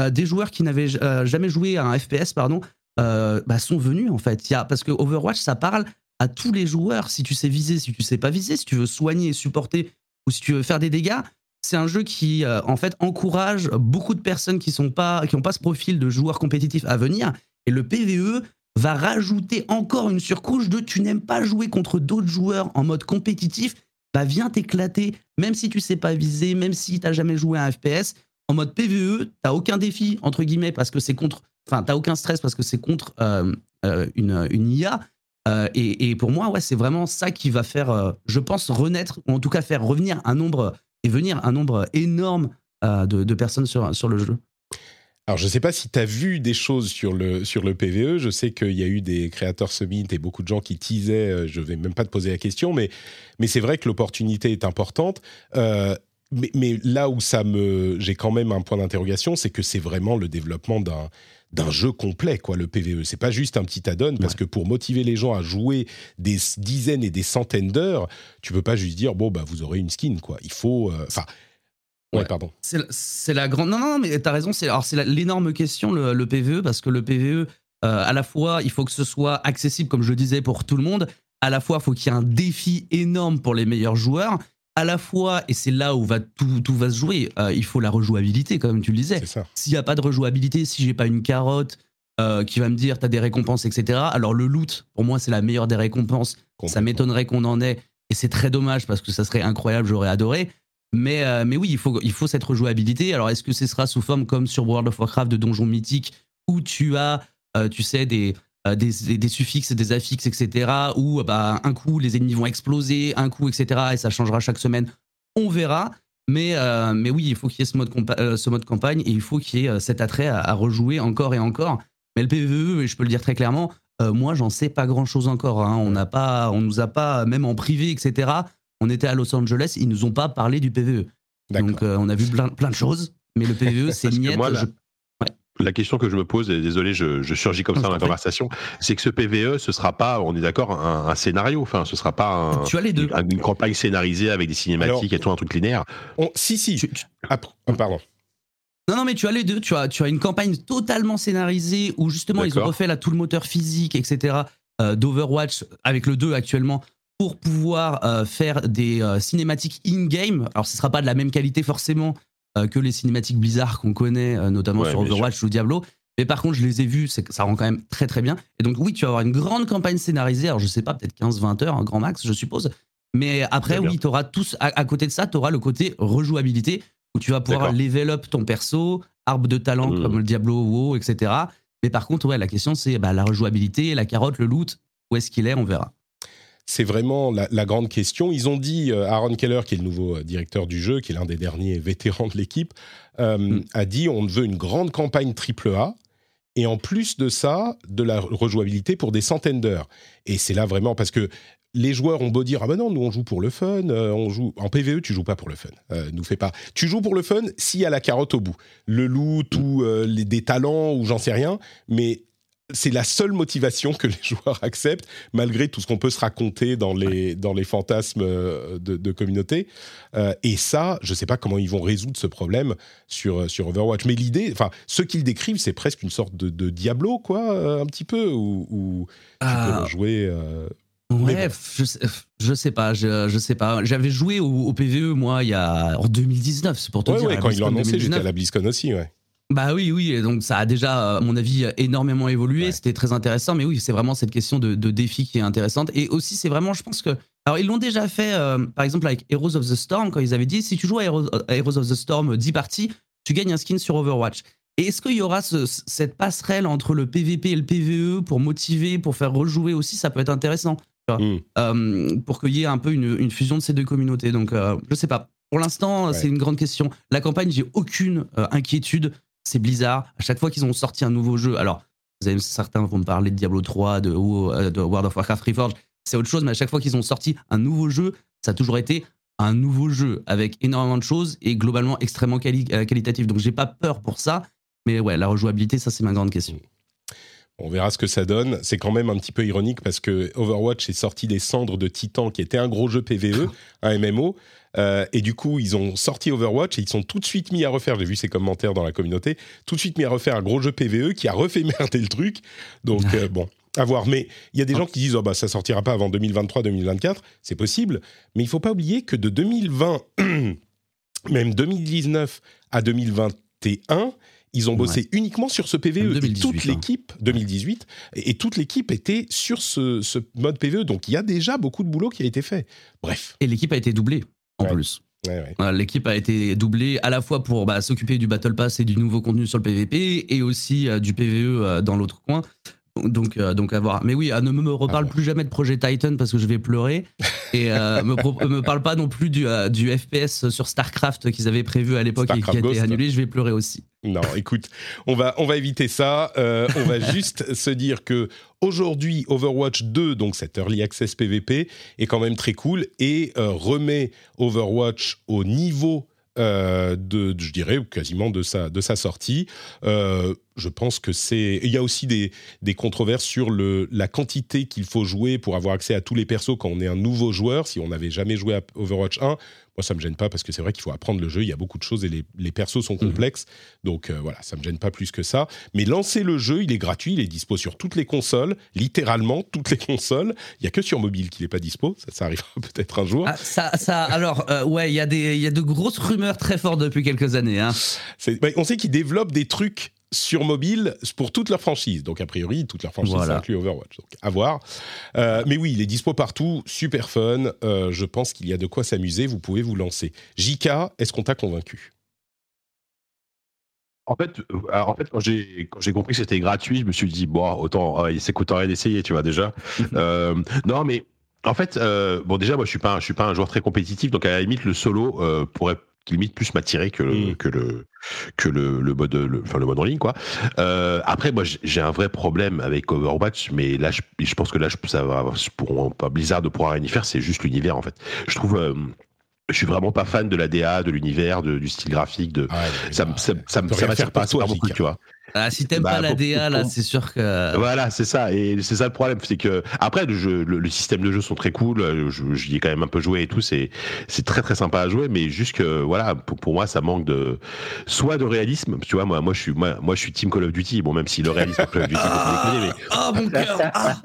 euh, des joueurs qui n'avaient euh, jamais joué à un FPS, pardon, bah, sont venus, en fait. Y a, parce que Overwatch, ça parle à tous les joueurs, si tu sais viser, si tu sais pas viser, si tu veux soigner et supporter ou si tu veux faire des dégâts, c'est un jeu qui euh, en fait encourage beaucoup de personnes qui sont pas qui n'ont pas ce profil de joueur compétitif à venir. Et le PVE va rajouter encore une surcouche de tu n'aimes pas jouer contre d'autres joueurs en mode compétitif, bah viens t'éclater même si tu sais pas viser, même si tu n'as jamais joué à un FPS en mode PVE, t'as aucun défi entre guillemets parce que c'est contre enfin t'as aucun stress parce que c'est contre euh, euh, une IA euh, et, pour moi, ouais, c'est vraiment ça qui va faire, euh, je pense, renaître, ou en tout cas faire revenir un nombre et venir un nombre énorme euh, de, personnes sur, sur le jeu. Alors, je ne sais pas si tu as vu des choses sur le, sur le PVE. Je sais qu'il y a eu des créateurs Summit et beaucoup de gens qui teasaient. Je ne vais même pas te poser la question, mais, mais c'est vrai que l'opportunité est importante. Mais, mais, là où ça me, j'ai quand même un point d'interrogation, c'est que c'est vraiment le développement d'un d'un jeu complet, quoi, le PVE. C'est pas juste un petit add-on, parce que pour motiver les gens à jouer des dizaines et des centaines d'heures, tu peux pas juste dire, bon, bah, vous aurez une skin, quoi. Il faut. Euh, enfin. ouais, pardon. C'est la grande. Non, non, mais t'as raison. C'est l'énorme question, le, PVE, parce que le PVE, euh, à la fois, il faut que ce soit accessible, comme je le disais, pour tout le monde. À la fois, il faut qu'il y ait un défi énorme pour les meilleurs joueurs à la fois, et c'est là où va tout, tout va se jouer, euh, il faut la rejouabilité, comme tu le disais. S'il n'y a pas de rejouabilité, si j'ai pas une carotte euh, qui va me dire tu as des récompenses, etc. Alors le loot, pour moi, c'est la meilleure des récompenses. Ça m'étonnerait qu'on en ait, et c'est très dommage parce que ça serait incroyable, j'aurais adoré. Mais, euh, mais oui, il faut, il faut cette rejouabilité. Alors est-ce que ce sera sous forme comme sur World of Warcraft de donjons mythiques où tu as, tu sais, des, euh, des, des, suffixes, des affixes, etc. Où bah, un coup les ennemis vont exploser, un coup, etc. Et ça changera chaque semaine. On verra. Mais, euh, mais oui, il faut qu'il y ait ce mode, euh, ce mode campagne et il faut qu'il y ait cet attrait à, rejouer encore et encore. Mais le PVE, et je peux le dire très clairement, moi, j'en sais pas grand chose encore. Hein. On n'a pas, on nous a pas, même en privé, etc. On était à Los Angeles, ils nous ont pas parlé du PVE. Donc, on a vu plein, plein de choses, mais le PVE, c'est miette la question que je me pose, et désolé, je, surgis comme ça dans la conversation, c'est que ce PVE, ce sera pas, on est d'accord, un, scénario. Enfin, ce sera pas tu as les deux. une campagne scénarisée avec des cinématiques et tout, un truc linéaire. si, si. Ah, pardon. Non, non, mais tu as les deux. Tu as, tu as une campagne totalement scénarisée où justement ils ont refait là tout le moteur physique, etc. Euh, d'Overwatch avec le 2 actuellement pour pouvoir euh, faire des euh, cinématiques in-game. Alors, ce sera pas de la même qualité forcément, que les cinématiques Blizzard qu'on connaît, euh, notamment sur Overwatch ou Diablo. Mais par contre, je les ai vus, ça rend quand même très très bien. Et donc oui, tu vas avoir une grande campagne scénarisée, alors je sais pas, peut-être 15-20 heures, un grand max, je suppose. Mais après, oui, tu auras tous, à, côté de ça, tu auras le côté rejouabilité, où tu vas pouvoir level up ton perso, arbre de talent mmh. comme le Diablo, WoW, etc. Mais par contre, ouais, la question c'est bah, la rejouabilité, la carotte, le loot, où est-ce qu'il est, on verra c'est vraiment la, grande question. Ils ont dit, euh, Aaron Keller, qui est le nouveau euh, directeur du jeu, qui est l'un des derniers vétérans de l'équipe, euh, mm. a dit on veut une grande campagne AAA et en plus de ça, de la rejouabilité pour des centaines d'heures. Et c'est là vraiment parce que les joueurs ont beau dire ah ben non nous on joue pour le fun on joue en PVE tu joues pas pour le fun nous fais pas tu joues pour le fun s'il y a la carotte au bout le loot ou les, des talents ou j'en sais rien mais c'est la seule motivation que les joueurs acceptent, malgré tout ce qu'on peut se raconter dans les, dans les fantasmes euh, de, communauté. Euh, et ça, je ne sais pas comment ils vont résoudre ce problème sur, euh, sur Overwatch. Mais l'idée, enfin, ceux qui le décrivent, c'est presque une sorte de, Diablo, quoi, un petit peu, où, tu peux ah. jouer. Ouais, je, sais, je sais pas, je, je sais pas. J'avais joué au, PVE moi il y a en 2019, c'est pour te dire. Ouais, quand ils l'ont annoncé, j'étais à la BlizzCon aussi, ouais. Bah oui, oui, donc ça a déjà, à mon avis, énormément évolué. C'était très intéressant, mais oui, c'est vraiment cette question de, défi qui est intéressante. Et aussi, c'est vraiment, je pense que. Alors, ils l'ont déjà fait, euh, par exemple, avec Heroes of the Storm, quand ils avaient dit si tu joues à Heroes, of the Storm 10 parties, tu gagnes un skin sur Overwatch. Et est-ce qu'il y aura cette passerelle entre le PVP et le PVE pour motiver, pour faire rejouer aussi Ça peut être intéressant. tu vois, Mm. euh, pour qu'il y ait un peu une, une fusion de ces deux communautés. Donc, euh, je sais pas. Pour l'instant, Ouais. c'est une grande question. La campagne, j'ai aucune euh, inquiétude. C'est Blizzard. À chaque fois qu'ils ont sorti un nouveau jeu, alors certains vont me parler de Diablo 3, de, ou, euh, de World of Warcraft Reforged, c'est autre chose, mais à chaque fois qu'ils ont sorti un nouveau jeu, ça a toujours été un nouveau jeu avec énormément de choses et globalement extrêmement euh, qualitatif. Donc j'ai pas peur pour ça, mais ouais, la rejouabilité, ça c'est ma grande question. On verra ce que ça donne. C'est quand même un petit peu ironique parce que Overwatch est sorti des cendres de Titan, qui était un gros jeu PVE, un MMO. euh, et du coup, ils ont sorti Overwatch et ils sont tout de suite mis à refaire. J'ai vu ces commentaires dans la communauté. Tout de suite mis à refaire un gros jeu PVE qui a refait merder le truc. Donc euh, bon, à voir. Mais il y a des gens qui disent oh bah ça sortira pas avant 2023-2024. C'est possible, mais il faut pas oublier que de 2020, même 2019 à 2021. Ils ont bossé uniquement sur ce PVE. Même Et 2018, toute hein. l'équipe, 2018, et, et toute l'équipe était sur ce, ce mode PVE. Donc il y a déjà beaucoup de boulot qui a été fait. Bref. Et l'équipe a été doublée en Ouais. plus. Ouais, ouais. L'équipe a été doublée à la fois pour bah, s'occuper du Battle Pass et du nouveau contenu sur le PVP et aussi euh, du PVE euh, dans l'autre coin. Donc, euh, donc à voir. Mais oui, euh, ne me reparle plus jamais de projet Titan parce que je vais pleurer. Et euh, me, parle pas non plus du, euh, du FPS sur StarCraft qu'ils avaient prévu à l'époque et qui a été annulé. Je vais pleurer aussi. Non, écoute, on va, on va éviter ça. Euh, on va juste se dire que aujourd'hui, Overwatch 2, donc cet Early Access PVP, est quand même très cool et remet Overwatch au niveau euh, de, de- je dirais, quasiment de sa, de sa sortie. Euh, je pense que c'est. Il y a aussi des, des controverses sur le, la quantité qu'il faut jouer pour avoir accès à tous les persos quand on est un nouveau joueur. Si on n'avait jamais joué à Overwatch 1, moi ça me gêne pas parce que c'est vrai qu'il faut apprendre le jeu. Il y a beaucoup de choses et les, les persos sont complexes. Donc euh, voilà, ça me gêne pas plus que ça. Mais lancez le jeu, il est gratuit, il est dispo sur toutes les consoles, littéralement toutes les consoles. Il y a que sur mobile qu'il n'est pas dispo. Ça, ça arrivera peut-être un jour. Ah, ça, ça, alors, euh, ouais, il y, a des- il y a de grosses rumeurs très fortes depuis quelques années. Hein. Bah, on sait qu'ils développent des trucs sur mobile pour toute leur franchise. Donc, a priori, toute leur franchise, Voilà. Overwatch. Donc, à voir. Euh, mais oui, il est dispo partout, super fun. Euh, je pense qu'il y a de quoi s'amuser. Vous pouvez vous lancer. JK, est-ce qu'on t'a convaincu? En fait, euh, alors, en fait, quand j'ai quand j'ai compris que c'était gratuit, je me suis dit bon, autant, euh, ça coûte rien d'essayer, tu vois déjà. Euh, non, mais en fait, euh, bon déjà, moi, je suis pas, un- je suis pas un joueur très compétitif, donc à la limite, le solo euh, pourrait limite plus m'attirer que le, Mm. que le que le, le mode le, enfin le mode en ligne quoi. Euh, après moi j'ai- un vrai problème avec Overwatch mais là je, je pense que là je, ça va pour pas Blizzard de pouvoir rien y faire c'est juste l'univers en fait. Je trouve euh, je suis vraiment pas fan de la DA, de l'univers, du style graphique, de Ah ouais, ça, bah, ça, ça, ça rien m'attire pas, pas beaucoup, tu vois. Ah, si t'aimes Bah, pas la pour- DA, là, c'est sûr que. Voilà, c'est ça. Et c'est ça le problème, c'est que après le, jeu, le, le système de jeu sont très cool. euh, Je- J'y ai quand même un peu joué et tout. C'est très très sympa à jouer, mais juste que voilà, pour, pour moi, ça manque de soit de réalisme. Tu vois, moi, moi je suis moi, moi je suis team Call of Duty. Bon, même si le réalisme de Call of Duty, déconner, mais Ah, mon cœur ah.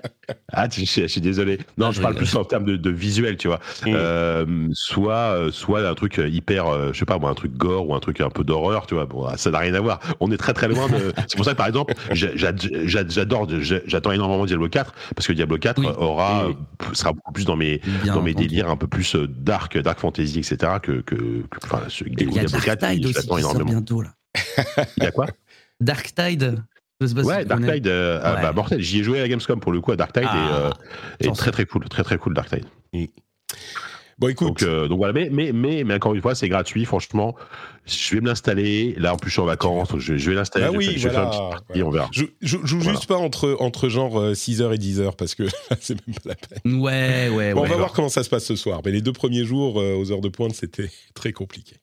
ah, tu- je, je suis désolé. Non, Ah, je parle plus en termes de, de visuel, tu vois. Mm. Euh, soit, euh, soit un truc hyper, euh, je sais pas, moi, un truc gore ou un truc un peu d'horreur, tu vois. Bon, ça n'a rien à voir. On est très très loin de. C'est pour ça que par exemple, j'a- j'a- j'a- j'adore, j'a- j'attends énormément Diablo 4 parce que Diablo 4 Oui. aura, Mm. euh, sera beaucoup plus dans mes Bien dans mes entendu. délires un peu plus euh, dark, dark fantasy, etc. Que que, que- enfin, ce- Il y a Diablo Dark 4, Tide aussi j'attends énormément. bientôt, là. Il y a quoi? Dark Tide Ouais, tu Dark connais. Tide, euh, ah, Ouais. bah, mortel. J'y ai joué à la Gamescom pour le coup à Dark Tide Ah, et, euh, très très cool, très très cool Dark Tide. Bon, écoute, Donc, euh, donc voilà, mais, mais, mais, mais encore une fois, c'est gratuit, franchement. Je vais me l'installer. Là, en plus, je suis en vacances. Je, je vais l'installer. Ah je oui, je vais faire voilà, petite partie, on verra. je, je, joue Voilà. juste pas entre, entre genre 6h et 10h parce que c'est même pas la peine. Ouais, ouais, Bon, on va voir comment ça se passe ce soir. Mais les deux premiers jours euh, aux heures de pointe, c'était très compliqué.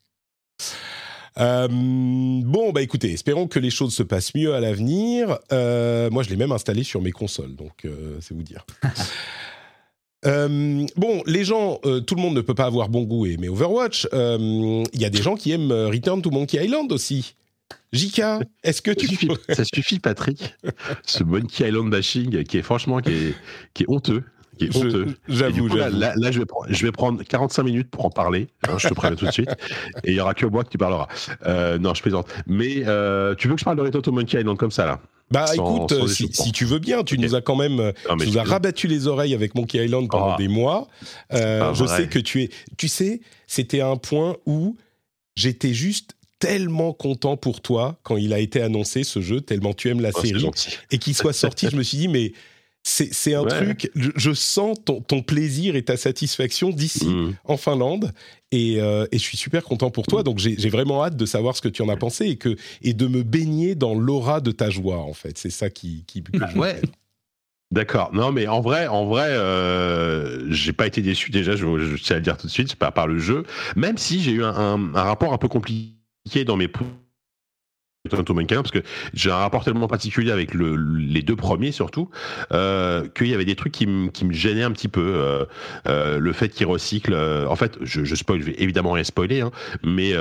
Euh, bon, bah écoutez, espérons que les choses se passent mieux à l'avenir. Euh, moi, je l'ai même installé sur mes consoles, donc euh, c'est vous dire. Euh, bon, les gens, euh, tout le monde ne peut pas avoir bon goût et aimer Overwatch. Euh, Il y a des gens qui aiment euh, Return to Monkey Island aussi. JK, est-ce que Ça tu suffit, ça suffit, Patrick. Ce Monkey Island bashing qui est franchement qui est, qui est honteux. Qui est Je- honteux. J'avoue, là, j'avoue. là, là, je, vais prendre, je vais prendre 45 minutes pour en parler. hein, je te préviens tout de suite. Et il y aura que moi qui parlera. Euh, non, je plaisante. Mais euh, tu veux que je parle de Return to Monkey Island comme ça là? Bah sans- écoute, sans euh, si, tu veux bien, tu nous as quand même, euh, Non, tu nous as rabattu les oreilles avec Monkey Island pendant Ah. des mois. Euh, je vrai. sais que tu es, tu sais, c'était un point où j'étais juste tellement content pour toi quand il a été annoncé ce jeu, tellement tu aimes la Oh, série et qu'il soit sorti. je me suis dit mais C'est un Ouais. truc, je, je sens ton, ton plaisir et ta satisfaction d'ici, Mm. en Finlande, et, euh, et je suis super content pour toi. Donc j'ai vraiment hâte de savoir ce que tu en as pensé et, que, et de me baigner dans l'aura de ta joie, en fait. C'est ça qui. qui que je Ouais. D'accord. Non, mais en vrai, en vrai, euh, j'ai pas été déçu déjà. Je, je tiens à le dire tout de suite, par, par le jeu. Même si j'ai eu un, un- un rapport un peu compliqué dans mes parce que j'ai un rapport tellement particulier avec le, les deux premiers surtout, euh, qu'il y avait des trucs qui, me- gênaient un petit peu. Euh, euh, le fait qu'ils recyclent, en fait, je, je spoil, vais évidemment rien spoiler, hein, mais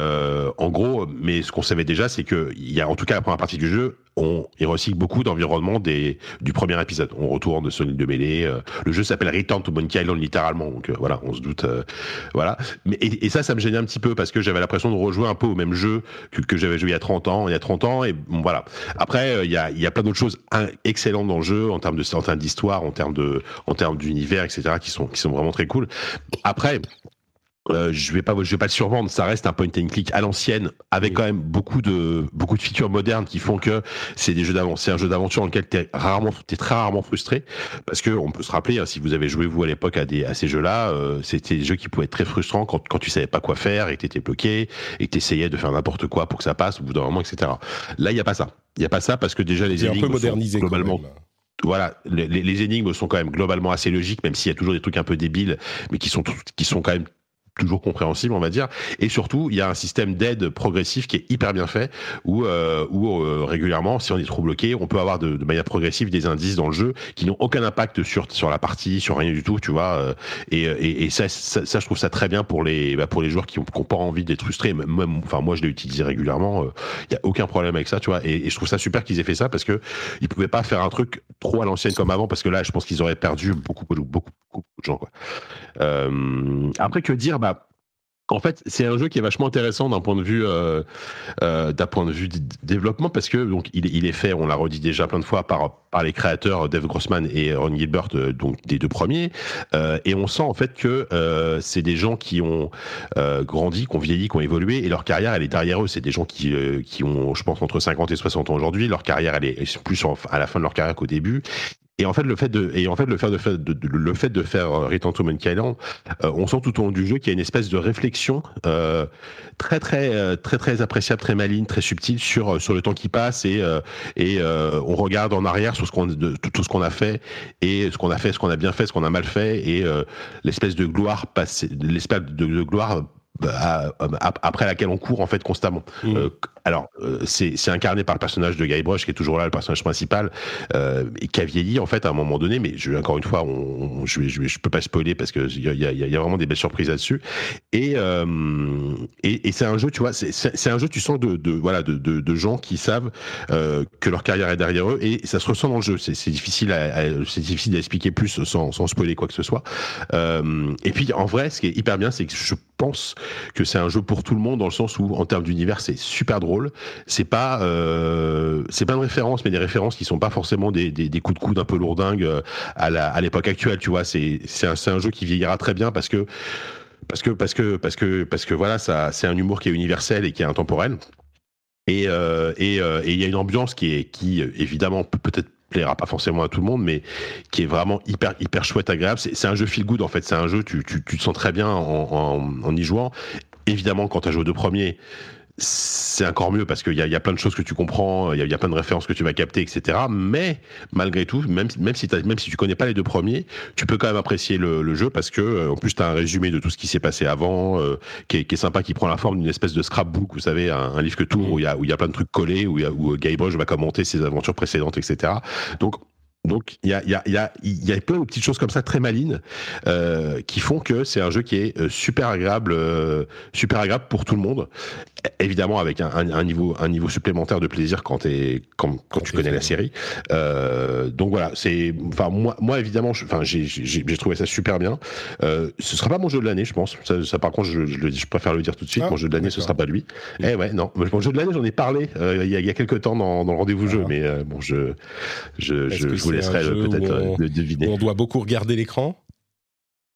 en gros, mais ce qu'on savait déjà, c'est que il y a en tout cas la première partie du jeu, on ils recyclent beaucoup d'environnements des du premier épisode. On retourne sur l'île de mêlée. euh, le jeu s'appelle Return to Monkey Island littéralement, donc euh, voilà, on se doute, euh, voilà. Mais et, ça, ça me gênait un petit peu parce que j'avais l'impression de rejouer un peu au même jeu que, que j'avais joué il y a 30 ans, il y a 30 ans, et bon, voilà. Après, euh, il y a il y a plein d'autres choses excellentes dans le jeu en termes de en termes d'histoire, en termes de en termes d'univers, etc. qui sont qui sont vraiment très cool. Après. Euh, je vais pas, je vais pas le survendre. Ça reste un point and click à l'ancienne, avec Oui. quand même beaucoup de beaucoup de features modernes qui font que c'est des jeux d'aventure, c'est un jeu d'aventure dans lequel t'es rarement, t'es très rarement frustré, parce que on peut se rappeler, hein, si vous avez joué vous à l'époque à des à ces jeux-là, euh, c'était des jeux qui pouvaient être très frustrants quand quand tu savais pas quoi faire et que t'étais bloqué et que t'essayais de faire n'importe quoi pour que ça passe au bout d'un moment, etc. Là, il y a pas ça. Il y a pas ça parce que déjà les un énigmes peu modernisé sont quand globalement même. voilà, les énigmes sont quand même globalement assez logiques, même s'il y a toujours des trucs un peu débiles, mais qui sont qui sont quand même toujours compréhensibles, on va dire. Et surtout, il y a un système d'aide progressif qui est hyper bien fait, où, euh, où euh, régulièrement, si on est trop bloqué, on peut avoir de, manière progressive des indices dans le jeu qui n'ont aucun impact sur sur la partie, sur rien du tout, tu vois. euh, Et, et, et ça, ça, ça, je trouve ça très bien pour les bah, pour les joueurs qui ont, qui ont pas envie d'être frustrés. Même, enfin, moi, je l'ai utilisé régulièrement. euh, Il y a aucun problème avec ça, tu vois. Et, je trouve ça super qu'ils aient fait ça parce que ils pouvaient pas faire un truc trop à l'ancienne comme avant parce que là, je pense qu'ils auraient perdu beaucoup, beaucoup, beaucoup, de gens. Quoi. Euh, après, que dire en fait, c'est un jeu qui est vachement intéressant d'un point de vue euh, euh, d'un point de vue développement parce que donc il, est- fait, on l'a redit déjà plein de fois par par les créateurs Dave Grossman et Ron Gilbert euh, donc des deux premiers et on sent en fait que c'est des gens qui ont grandi, qui ont vieilli, qui ont évolué et leur carrière elle est derrière eux. C'est des gens qui qui ont je pense entre 50 et 60 ans aujourd'hui. Leur carrière elle est plus à la fin de leur carrière qu'au début. Et en fait, le fait de, et en fait, le fait de faire, de, de- le fait de faire euh, Return to Monkey Island, euh, on sent tout au long du jeu qu'il y a une espèce de réflexion euh, très, très, euh, très, très appréciable, très maligne, très subtile sur sur le temps qui passe et euh, et euh, on regarde en arrière sur ce qu'on, tout, ce qu'on a fait et ce qu'on a fait, ce qu'on a bien fait, ce qu'on a mal fait et euh, l'espèce de gloire passée, l'espèce de, de gloire bah, après laquelle on court en fait constamment. Mm. Euh, alors euh, c'est incarné par le personnage de Guybrush qui est toujours là, le personnage principal, euh, et qui a vieilli en fait à un moment donné. Mais encore une fois, je, je peux pas spoiler parce que il y a, vraiment des belles surprises là-dessus. Et, euh, c'est un jeu, tu vois, c'est- un jeu, tu sens de, gens qui savent que leur carrière est derrière eux et ça se ressent dans le jeu. C'est difficile à, d'expliquer plus sans, spoiler quoi que ce soit. Et puis en vrai, ce qui est hyper bien, c'est que je pense que c'est un jeu pour tout le monde dans le sens où en termes d'univers c'est super drôle c'est pas euh, c'est pas une référence mais des références qui sont pas forcément des, des, coups de coude un peu lourdingues euh, à la à l'époque actuelle tu vois. C'est c'est un, c'est un jeu qui vieillira très bien parce que parce que parce que parce que parce que voilà ça c'est un humour qui est universel et qui est intemporel. Et euh, et euh, et il y a une ambiance qui est qui évidemment peut peut-être plaira pas forcément à tout le monde mais qui est vraiment hyper hyper chouette agréable. C'est c'est un jeu feel good en fait. C'est un jeu tu, tu tu te sens très bien en, en, en y jouant. Évidemment quand tu as joué aux deux premiers c'est encore mieux parce qu'il y y a plein de choses que tu comprends, il y, a, plein de références que tu vas capter, etc. Mais malgré tout, même, si, même si tu connais pas les deux premiers, tu peux quand même apprécier le, jeu parce que euh, en plus tu as un résumé de tout ce qui s'est passé avant, euh, qui, est, qui sympa, qui prend la forme d'une espèce de scrapbook, vous savez, un, livre que tout où il y a plein de trucs collés, où, y euh, Guybrush va commenter ses aventures précédentes, etc. Donc donc il y a, il y, a, il y, a, y a plein de petites choses comme ça très malines euh, qui font que c'est un jeu qui est euh, super agréable, euh, super agréable pour tout le monde. Évidemment avec un, un, un niveau, un niveau supplémentaire de plaisir quand, quand, quand, tu connais la série. Euh, donc voilà, c'est, enfin moi, moi évidemment, enfin j'ai, trouvé ça super bien. Euh, ce sera pas mon jeu de l'année, je pense. Ça, ça, par contre, je, je, je préfère le dire tout de suite. Ah, mon jeu de l'année, ce sera pas lui. Eh ouais, non. Mon jeu de l'année, j'en ai parlé euh, il y, a, il y a quelques temps dans, dans le rendez-vous jeu, Ah. mais euh, bon, je, je, je, je laisserai euh, peut-être où euh, on- le deviner. On doit beaucoup regarder l'écran.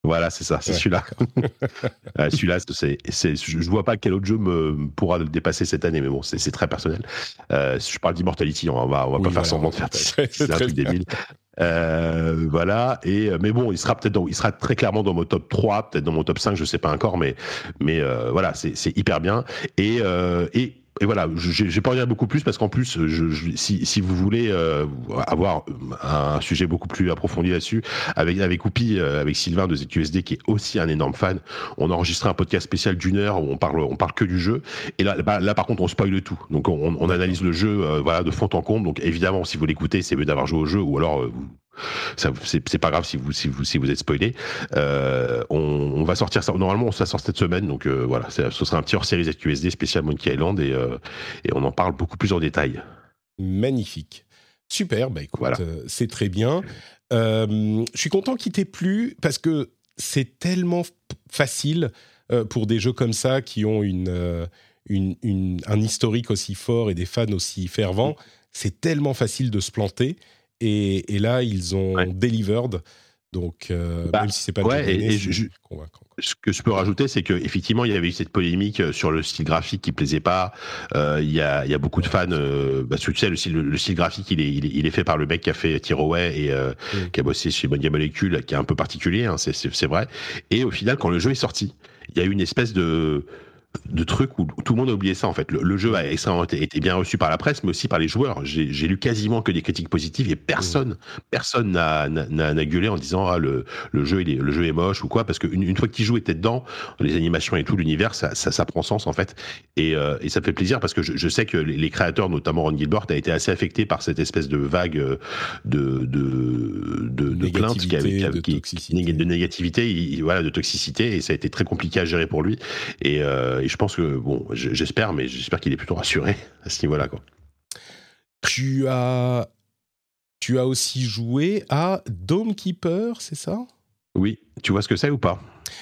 Voilà, c'est ça, c'est Ouais, celui-là. Euh, celui-là, c'est, je vois pas quel autre jeu me pourra le dépasser cette année, mais bon, c'est, très personnel. Euh, je parle d'Immortality, on va, on va pas faire semblant de faire C'est un truc débile. Euh, voilà. Et mais bon, il sera peut-être, il sera très clairement dans mon top 3, peut-être dans mon top 5, je sais pas encore, mais mais voilà, c'est hyper bien. Et et et voilà, je n'ai pas en dire beaucoup plus parce qu'en plus, je, si, si, vous voulez euh, avoir un sujet beaucoup plus approfondi là-dessus, avec avec Oupi, euh, avec Sylvain de ZQSD qui est aussi un énorme fan, on a enregistré un podcast spécial d'une heure où on parle on parle que du jeu. Et là, bah, là par contre, on spoil tout. Donc on, on analyse le jeu, euh, voilà, de fond en comble. Donc évidemment, si vous l'écoutez, c'est mieux d'avoir joué au jeu ou alors vous c'est pas grave si vous, si vous, si vous êtes spoilé. Euh, on, va sortir ça. Normalement, ça sort cette semaine, donc euh, voilà, ce sera un petit hors-série ZQSD spécial Monkey Island et, euh, et on en parle beaucoup plus en détail. Magnifique. Super, bah écoute, c'est très bien. je suis content qu'il t'ait plu parce que c'est tellement facile pour des jeux comme ça qui ont une, une, un historique aussi fort et des fans aussi fervents. C'est tellement facile de se planter. Et, là, ils ont delivered. Donc, euh, bah, même si c'est pas ouais, et, convaincant. Ce que je peux rajouter, c'est qu'effectivement, il y avait eu cette polémique euh, sur le style graphique qui plaisait pas. Euh, il y, a, y, a, beaucoup de fans. bah, tu sais, le style, le style graphique, il est, il est, fait par le mec qui a fait Tiroway et mm. qui a bossé chez Monia Molecule, qui est un peu particulier, hein, c'est vrai. Et au final, quand le jeu est sorti, il y a eu une espèce de de trucs où tout le monde a oublié ça en fait. Le, jeu a été bien reçu par la presse, mais aussi par les joueurs. J'ai lu quasiment que des critiques positives et personne, personne n'a gueulé en disant ah le, le jeu il est, le jeu est moche ou quoi parce qu'une une fois que tu joues et t'es dedans, les animations et tout l'univers ça, ça, prend sens en fait et, euh, et ça fait plaisir parce que je, sais que les, créateurs, notamment Ron Gilbert, a été assez affecté par cette espèce de vague euh, de de de, de plaintes qui, de, toxicité. de négativité, voilà de toxicité et ça a été très compliqué à gérer pour lui et euh, et je pense que, bon, j'espère, mais j'espère qu'il est plutôt rassuré à ce niveau-là. Tu as, tu as aussi joué à Dome Keeper, c'est ça? Oui. Tu vois ce que c'est ou pas?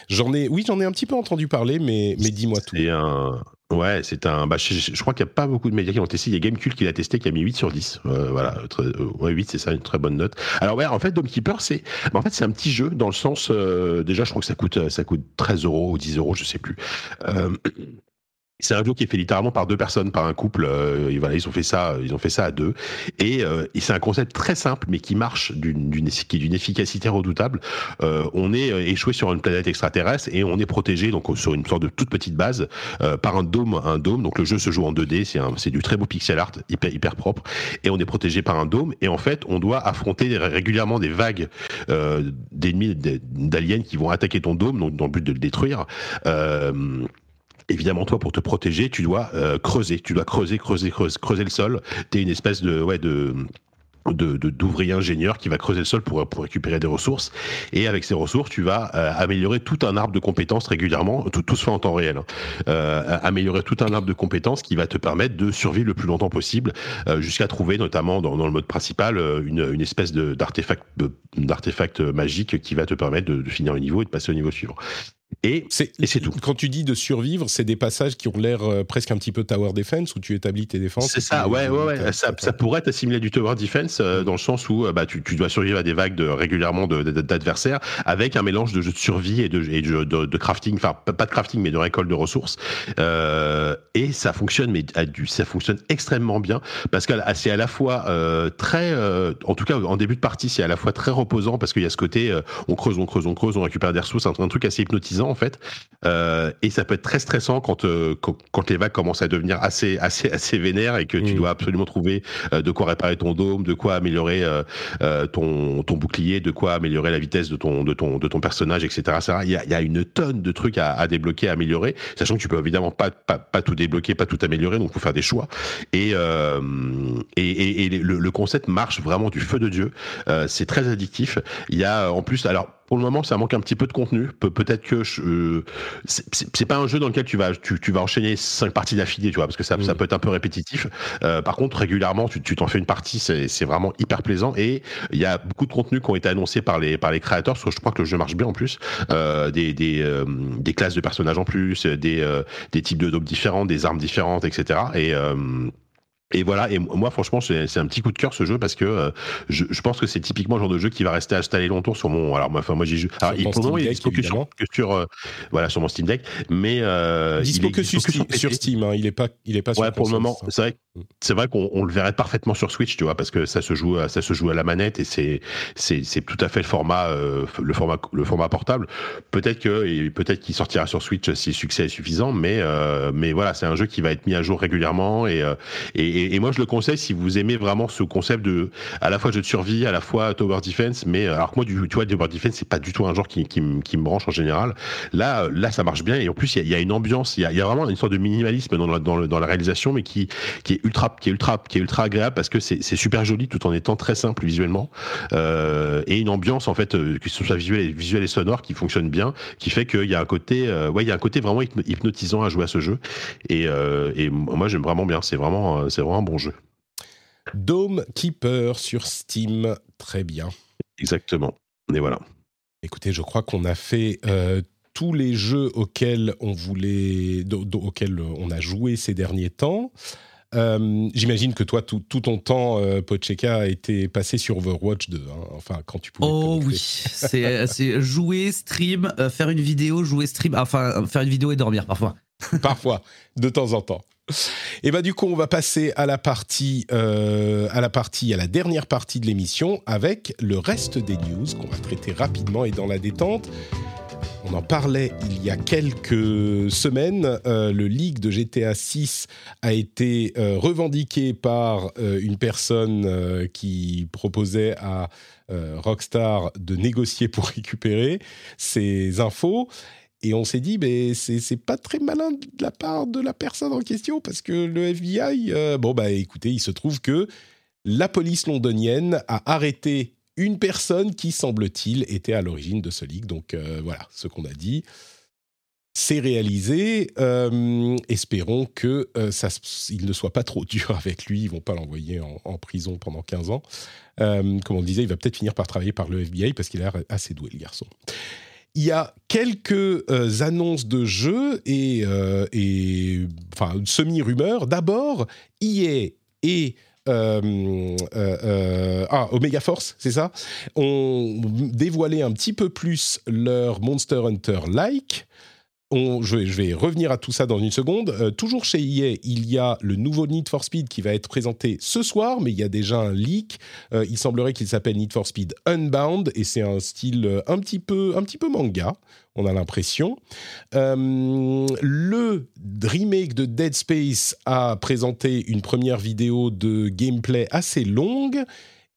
J'en ai, oui, j'en ai un petit peu entendu parler, mais, mais dis-moi tout. C'est un, Ouais, c'est un. Bah, je, crois qu'il n'y a pas beaucoup de médias qui l'ont testé. Il y a Gamecube qui l'a testé, qui a mis 8 sur 10. Euh, voilà, euh, ouais, 8, c'est ça, une très bonne note. Alors, ouais, en fait, Dome Keeper, c'est. Bah, en fait, c'est un petit jeu dans le sens. Euh, déjà, je crois que ça coûte, ça coûte 13 euros ou 10 euros, je sais plus. C'est un jeu qui est fait littéralement par deux personnes, par un couple. Euh, voilà, ils ont fait ça, ils ont fait ça à deux. Et, euh, c'est un concept très simple, mais qui marche d'une d'une d'une efficacité redoutable. Euh, on est euh, échoué sur une planète extraterrestre et on est protégé donc sur une sorte de toute petite base euh, par un dôme, un dôme. Donc le jeu se joue en 2D, c'est c'est du très beau pixel art, hyper hyper propre. Et on est protégé par un dôme. Et en fait, on doit affronter régulièrement des vagues d'ennemis, d'aliens qui vont attaquer ton dôme, donc dans le but de le détruire. Euh, évidemment, toi, pour te protéger, tu dois euh, creuser, tu dois creuser, creuser, creuser, creuser le sol. T'es une espèce de, ouais, de de d'ouvrier ingénieur qui va creuser le sol pour, pour récupérer des ressources et avec ces ressources tu vas euh, améliorer tout un arbre de compétences régulièrement tout, tout se fait en temps réel hein. euh, améliorer tout un arbre de compétences qui va te permettre de survivre le plus longtemps possible jusqu'à trouver notamment dans, dans, le mode principal une, une espèce d'artefact d'artefact magique qui va te permettre de, de, finir le niveau et de passer au niveau suivant et c'est tout. Quand tu dis de survivre, c'est des passages qui ont l'air euh, presque un petit peu tower defense où tu établis tes défenses. C'est ça, ouais, ouais, ouais. Ça, ça, pourrait être assimilé du tower defense euh, dans le sens où euh, bah, tu, tu, dois survivre à des vagues de, régulièrement d'adversaires avec un mélange de jeux de survie et de, et de, de, crafting, enfin pas de crafting mais de récolte de ressources. et ça fonctionne, mais ça fonctionne extrêmement bien parce que c'est à la fois très, en tout cas en début de partie, c'est à la fois très reposant parce qu'il y a ce côté on creuse, on creuse, on creuse, on récupère des ressources, un, un truc assez hypnotisant en fait. Euh, et ça peut être très stressant euh, quand, quand, les vagues commencent à devenir assez assez assez vénères et que tu mm. dois absolument trouver euh, de quoi réparer ton dôme, de quoi améliorer ton, ton bouclier, de quoi améliorer la vitesse de ton de ton de ton personnage, etc. Il y a, il y a une tonne de trucs à, à, débloquer, à améliorer, sachant que tu peux évidemment pas pas, pas tout débloquer, pas tout améliorer, donc faut faire des choix. Et et, et, le, le, concept marche vraiment du feu de dieu. c'est très addictif. Il y a en plus alors pour le moment, ça manque un petit peu de contenu. Pe peut-être que je, c'est pas un jeu dans lequel tu vas, tu, tu vas enchaîner cinq parties d'affilée, tu vois, parce que ça, ça mm. peut être un peu répétitif. Euh, par contre, régulièrement, tu t'en fais une partie, c'est vraiment hyper plaisant. Et il y a beaucoup de contenus qui ont été annoncés par les, par les créateurs, parce que je crois que le jeu marche bien en plus. Euh, des, des, euh, des classes de personnages en plus, des, euh, des types de dopes différents, des armes différentes, etc. Et Et voilà, et moi franchement c'est un petit coup de cœur ce jeu parce que euh, je, je, pense que c'est typiquement le genre de jeu qui va rester installé longtemps sur mon. Alors moi, enfin, moi j'ai joué. Alors il, pour le moment il est dispo que sur, que sur euh, voilà sur mon Steam Deck, mais euh, dispo il est que, sur, sur, sur, Steam. Hein, il est pas il est pas. Ouais, pour le moment, c'est vrai. C'est vrai qu'on le verrait parfaitement sur Switch, tu vois, parce que ça se joue, ça se joue à la manette et c'est c'est tout à fait le format euh, le format le format portable. Peut-être que peut-être qu'il sortira sur Switch si le succès est suffisant, mais euh, mais voilà, c'est un jeu qui va être mis à jour régulièrement et, et et, moi, je le conseille si vous aimez vraiment ce concept de à la fois jeu de survie, à la fois tower defense. Mais euh, alors que moi, du, tu vois, tower defense, c'est pas du tout un genre qui, qui, qui, me branche en général. Là, euh, là, ça marche bien. Et en plus, il y, y, a une ambiance, il y a, y a, vraiment une sorte de minimalisme dans la, dans, la réalisation, mais qui, qui est ultra, qui est ultra, qui est ultra agréable parce que c'est super joli tout en étant très simple visuellement euh, et une ambiance en fait, euh, que ce soit visuel, visuel et sonore, qui fonctionne bien, qui fait qu'il y a un côté, ouais, il y a un côté vraiment hypnotisant à jouer à ce jeu. Et, et moi, j'aime vraiment bien. C'est vraiment, c'est vraiment un bon jeu. Dome Keeper sur Steam, très bien. Exactement. Et voilà. Écoutez, je crois qu'on a fait euh, tous les jeux auxquels on voulait, auxquels on a joué ces derniers temps. Euh, j'imagine que toi, tout, ton temps, euh, Pocheka, a été passé sur Overwatch 2. Hein. Enfin, quand tu pouvais. Oh oui, c'est jouer, stream, faire une vidéo, jouer, stream. Enfin, faire une vidéo et dormir parfois. parfois, de temps en temps. Et bah du coup, on va passer à la partie, euh, à la partie, à la dernière partie de l'émission avec le reste des news qu'on va traiter rapidement et dans la détente. On en parlait il y a quelques semaines. Euh, le leak de GTA 6 a été euh, revendiqué par une personne qui proposait à Rockstar de négocier pour récupérer ces infos. Et on s'est dit, mais c'est pas très malin de la part de la personne en question, parce que le FBI, euh, bon, bah écoutez, il se trouve que la police londonienne a arrêté une personne qui, semble-t-il, était à l'origine de ce leak. Donc euh, voilà, ce qu'on a dit. C'est réalisé. Euh, espérons que ça, il ne soit pas trop dur avec lui. Ils vont pas l'envoyer en, en, prison pendant 15 ans. comme on le disait, il va peut-être finir par travailler par le FBI parce qu'il a l'air assez doué, le garçon il y a quelques euh, annonces de jeux et, euh, semi-rumeurs. D'abord, EA et euh, ah, Omega Force, c'est ça, ont dévoilé un petit peu plus leur Monster Hunter like je, vais, revenir à tout ça dans une seconde. Euh, toujours chez EA, il y a le nouveau Need for Speed qui va être présenté ce soir, mais il y a déjà un leak. Euh, il semblerait qu'il s'appelle Need for Speed Unbound et c'est un style euh, un petit peu, un petit peu manga. On a l'impression. le remake de Dead Space a présenté une première vidéo de gameplay assez longue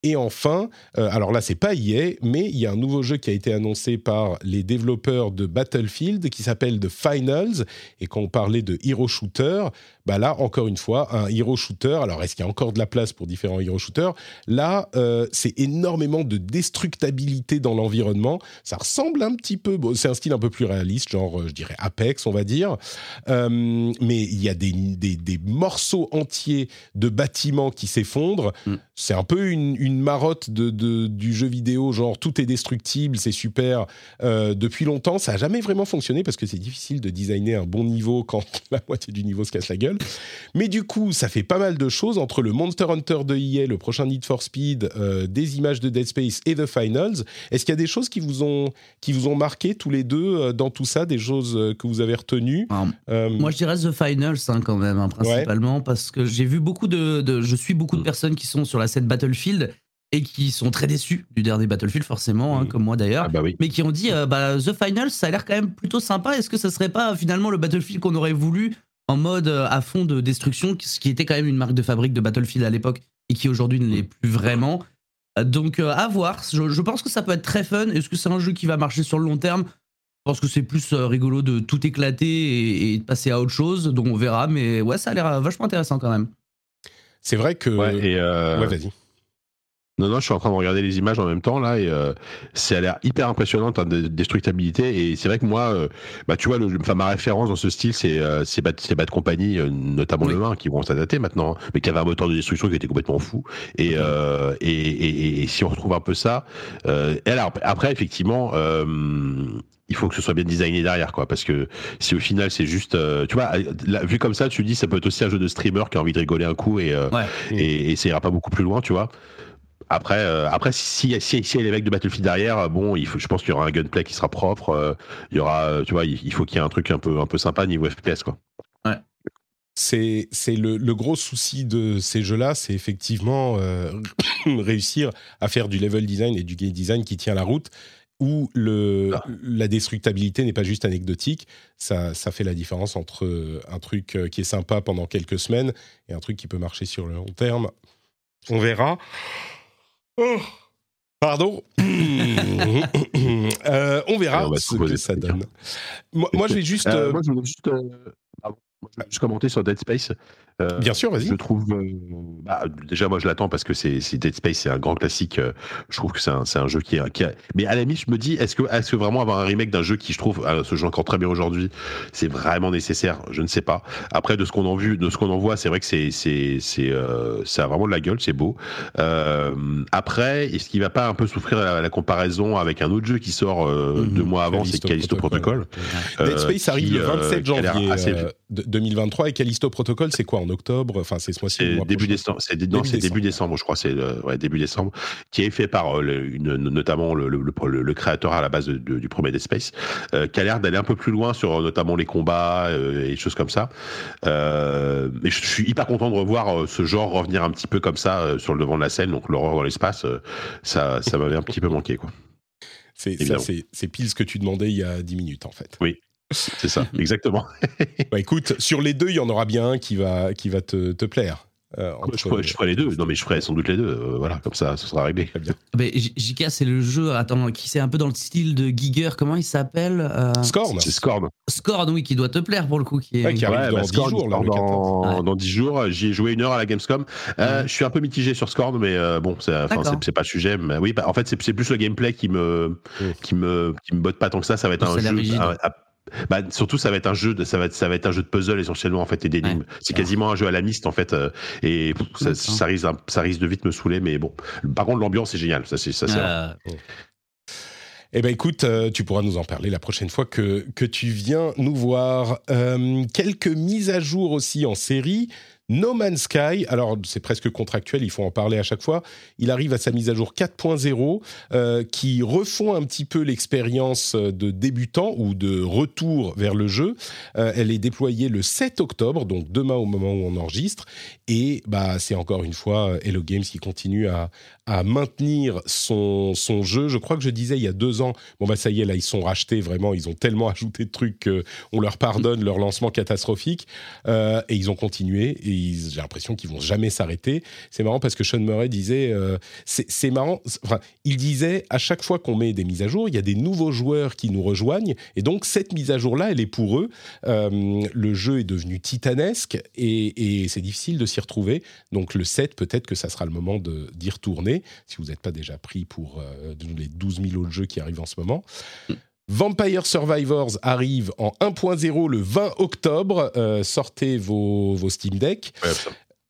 et enfin, euh, alors là, c'est pas EA, mais il y a un nouveau jeu qui a été annoncé par les développeurs de Battlefield qui s'appelle The Finals. Et quand on parlait de hero shooter, bah là, encore une fois, un hero shooter. Alors, est-ce qu'il y a encore de la place pour différents hero shooters? Là, euh, c'est énormément de destructabilité dans l'environnement. Ça ressemble un petit peu, bon, c'est un style un peu plus réaliste, genre, euh, je dirais Apex, on va dire. mais il y a des, des, morceaux entiers de bâtiments qui s'effondrent. Mm. C'est un peu une une marotte de, du jeu vidéo, genre tout est destructible, c'est super. Euh, depuis longtemps, ça n'a jamais vraiment fonctionné parce que c'est difficile de designer un bon niveau quand la moitié du niveau se casse la gueule. Mais du coup, ça fait pas mal de choses entre le Monster Hunter de EA, le prochain Need for Speed, euh, des images de Dead Space et The Finals. Est-ce qu'il y a des choses qui vous ont, qui vous ont marqué tous les deux euh, dans tout ça, des choses que vous avez retenues? Moi, je dirais The Finals hein, quand même, hein, principalement, parce que j'ai vu beaucoup de, de, Je suis beaucoup de personnes qui sont sur la scène Battlefield et qui sont très déçus du dernier Battlefield, forcément, hein, comme moi d'ailleurs, ah bah mais qui ont dit euh, bah, The Finals, ça a l'air quand même plutôt sympa. Est-ce que ça serait pas finalement le Battlefield qu'on aurait voulu en mode euh, à fond de destruction, ce qui était quand même une marque de fabrique de Battlefield à l'époque et qui aujourd'hui ne l'est plus vraiment euh, Donc à voir. Je, pense que ça peut être très fun. Est-ce que c'est un jeu qui va marcher sur le long terme? Je pense que c'est plus rigolo de tout éclater et, de passer à autre chose, donc on verra. Mais ouais, ça a l'air vachement intéressant quand même. C'est vrai que. Ouais, et ouais vas-y. Non, non, je suis en train de regarder les images en même temps là et euh, ça a l'air hyper impressionnant en termes de destructibilité et c'est vrai que moi, euh, bah tu vois, le, enfin, ma référence dans ce style c'est euh, c'est Bad, Bad Company, euh, notamment le 1 qui vont s'adapter maintenant, mais qui avait un moteur de destruction qui était complètement fou et, euh, et, et, et, si on retrouve un peu ça, et alors après effectivement il faut que ce soit bien designé derrière, quoi. Parce que si au final c'est juste, euh, tu vois, vu comme ça, tu dis ça peut être aussi un jeu de streamer qui a envie de rigoler un coup et, euh, et, ça ira pas beaucoup plus loin, tu vois. Après, euh, après, si si, si, y a les mecs de Battlefield derrière, bon, il faut, je pense qu'il y aura un gunplay qui sera propre. il y aura, tu vois, il, faut qu'il y ait un truc un peu, un peu sympa niveau FPS, quoi. Ouais. C'est, c'est le, le, gros souci de ces jeux-là, c'est effectivement réussir à faire du level design et du game design qui tient la route où le, ah. la destructabilité n'est pas juste anecdotique. Ça, ça fait la différence entre un truc euh, qui est sympa pendant quelques semaines et un truc qui peut marcher sur le long terme. On verra. Oh, pardon. Euh, on verra ce que ça donne. Moi, moi, je vais juste. Euh, moi, je voulais juste, juste commenter sur Dead Space. Euh, Bien sûr, vas-y. Je trouve, euh, bah, déjà moi je l'attends parce que c'est Dead Space, c'est un grand classique. Euh, je trouve que c'est un, un, jeu qui, est, qui a... mais à la limite je me dis, est-ce que, est que vraiment avoir un remake d'un jeu qui je trouve ce jeu encore très bien aujourd'hui, c'est vraiment nécessaire? Je ne sais pas. Après de ce qu'on en vu, de ce qu'on en voit, c'est vrai que c'est c'est ça a vraiment de la gueule, c'est beau. après, est-ce qu'il va pas un peu souffrir la, la comparaison avec un autre jeu qui sort mhm. deux mois avant, c'est Callisto Protocol. Dead Space arrive le 27 janvier 2023 et Callisto Protocol, c'est quoi octobre. Enfin, c'est ce mois-ci. Début décembre. C'est début, décembre, je crois. C'est ouais, début décembre, qui est fait par euh, une, notamment le, le, créateur à la base du premier Dead Space, euh, qui a l'air d'aller un peu plus loin sur notamment les combats euh, et choses comme ça. mais je suis hyper content de revoir ce genre revenir un petit peu comme ça sur le devant de la scène. Donc l'horreur dans l'espace, ça, ça m'avait un petit peu manqué, quoi. C'est pile ce que tu demandais il y a 10 minutes, en fait. Oui, c'est ça, exactement. bah, écoute, sur les deux, il y en aura bien un qui va, qui va te, te plaire. Euh, je, ferai, les deux. Non, mais je ferai sans doute les deux. Euh, voilà, comme ça, ce sera réglé. Bien. Mais JK, c'est le jeu, attends, qui c'est un peu dans le style de Giger. Comment il s'appelle euh... Scorn. C'est Scorn. Scorn, oui, qui doit te plaire pour le coup. Qui, est... qui arrive dans 10 bah, jours. Là, dans, dans 10 jours, j'y ai joué une heure à la Gamescom. Euh, je suis un peu mitigé sur Scorn, mais bon, c'est pas le sujet. Mais oui, bah, en fait, c'est plus le gameplay qui me, qui me, qui me botte pas tant que ça. Ça va être un jeu. Bah, surtout, ça va être un jeu de, ça va être, ça va être un jeu de puzzle essentiellement en fait et d'énigmes. C'est quasiment un jeu à la miste en fait euh, et ça, ça, risque, ça risque de vite me saouler, mais bon. Par contre, l'ambiance est géniale. Ça, c'est ça. Euh... Eh ben écoute, euh, tu pourras nous en parler la prochaine fois que, que tu viens nous voir. Euh, quelques mises à jour aussi en série. No Man's Sky, alors c'est presque contractuel, il faut en parler à chaque fois, il arrive à sa mise à jour 4.0 euh, qui refond un petit peu l'expérience de débutant ou de retour vers le jeu. Euh, elle est déployée le 7 octobre, donc demain au moment où on enregistre, et bah, c'est encore une fois Hello Games qui continue à, maintenir son, jeu. Je crois que je disais il y a deux ans, bon bah ça y est, là ils sont rachetés vraiment, ils ont tellement ajouté de trucs qu'on leur pardonne leur lancement catastrophique, euh, et ils ont continué, j'ai l'impression qu'ils vont jamais s'arrêter. C'est marrant parce que Sean Murray disait, euh, c'est marrant, enfin, il disait à chaque fois qu'on met des mises à jour, il y a des nouveaux joueurs qui nous rejoignent, et donc cette mise à jour-là, elle est pour eux. Euh, le jeu est devenu titanesque, et, c'est difficile de s'y retrouver, donc le 7, peut-être que ça sera le moment d'y retourner, si vous n'êtes pas déjà pris pour euh, les 12 000 autres jeux qui arrivent en ce moment. Vampire Survivors arrive en 1.0 le 20 octobre. Euh, sortez vos, vos Steam Deck.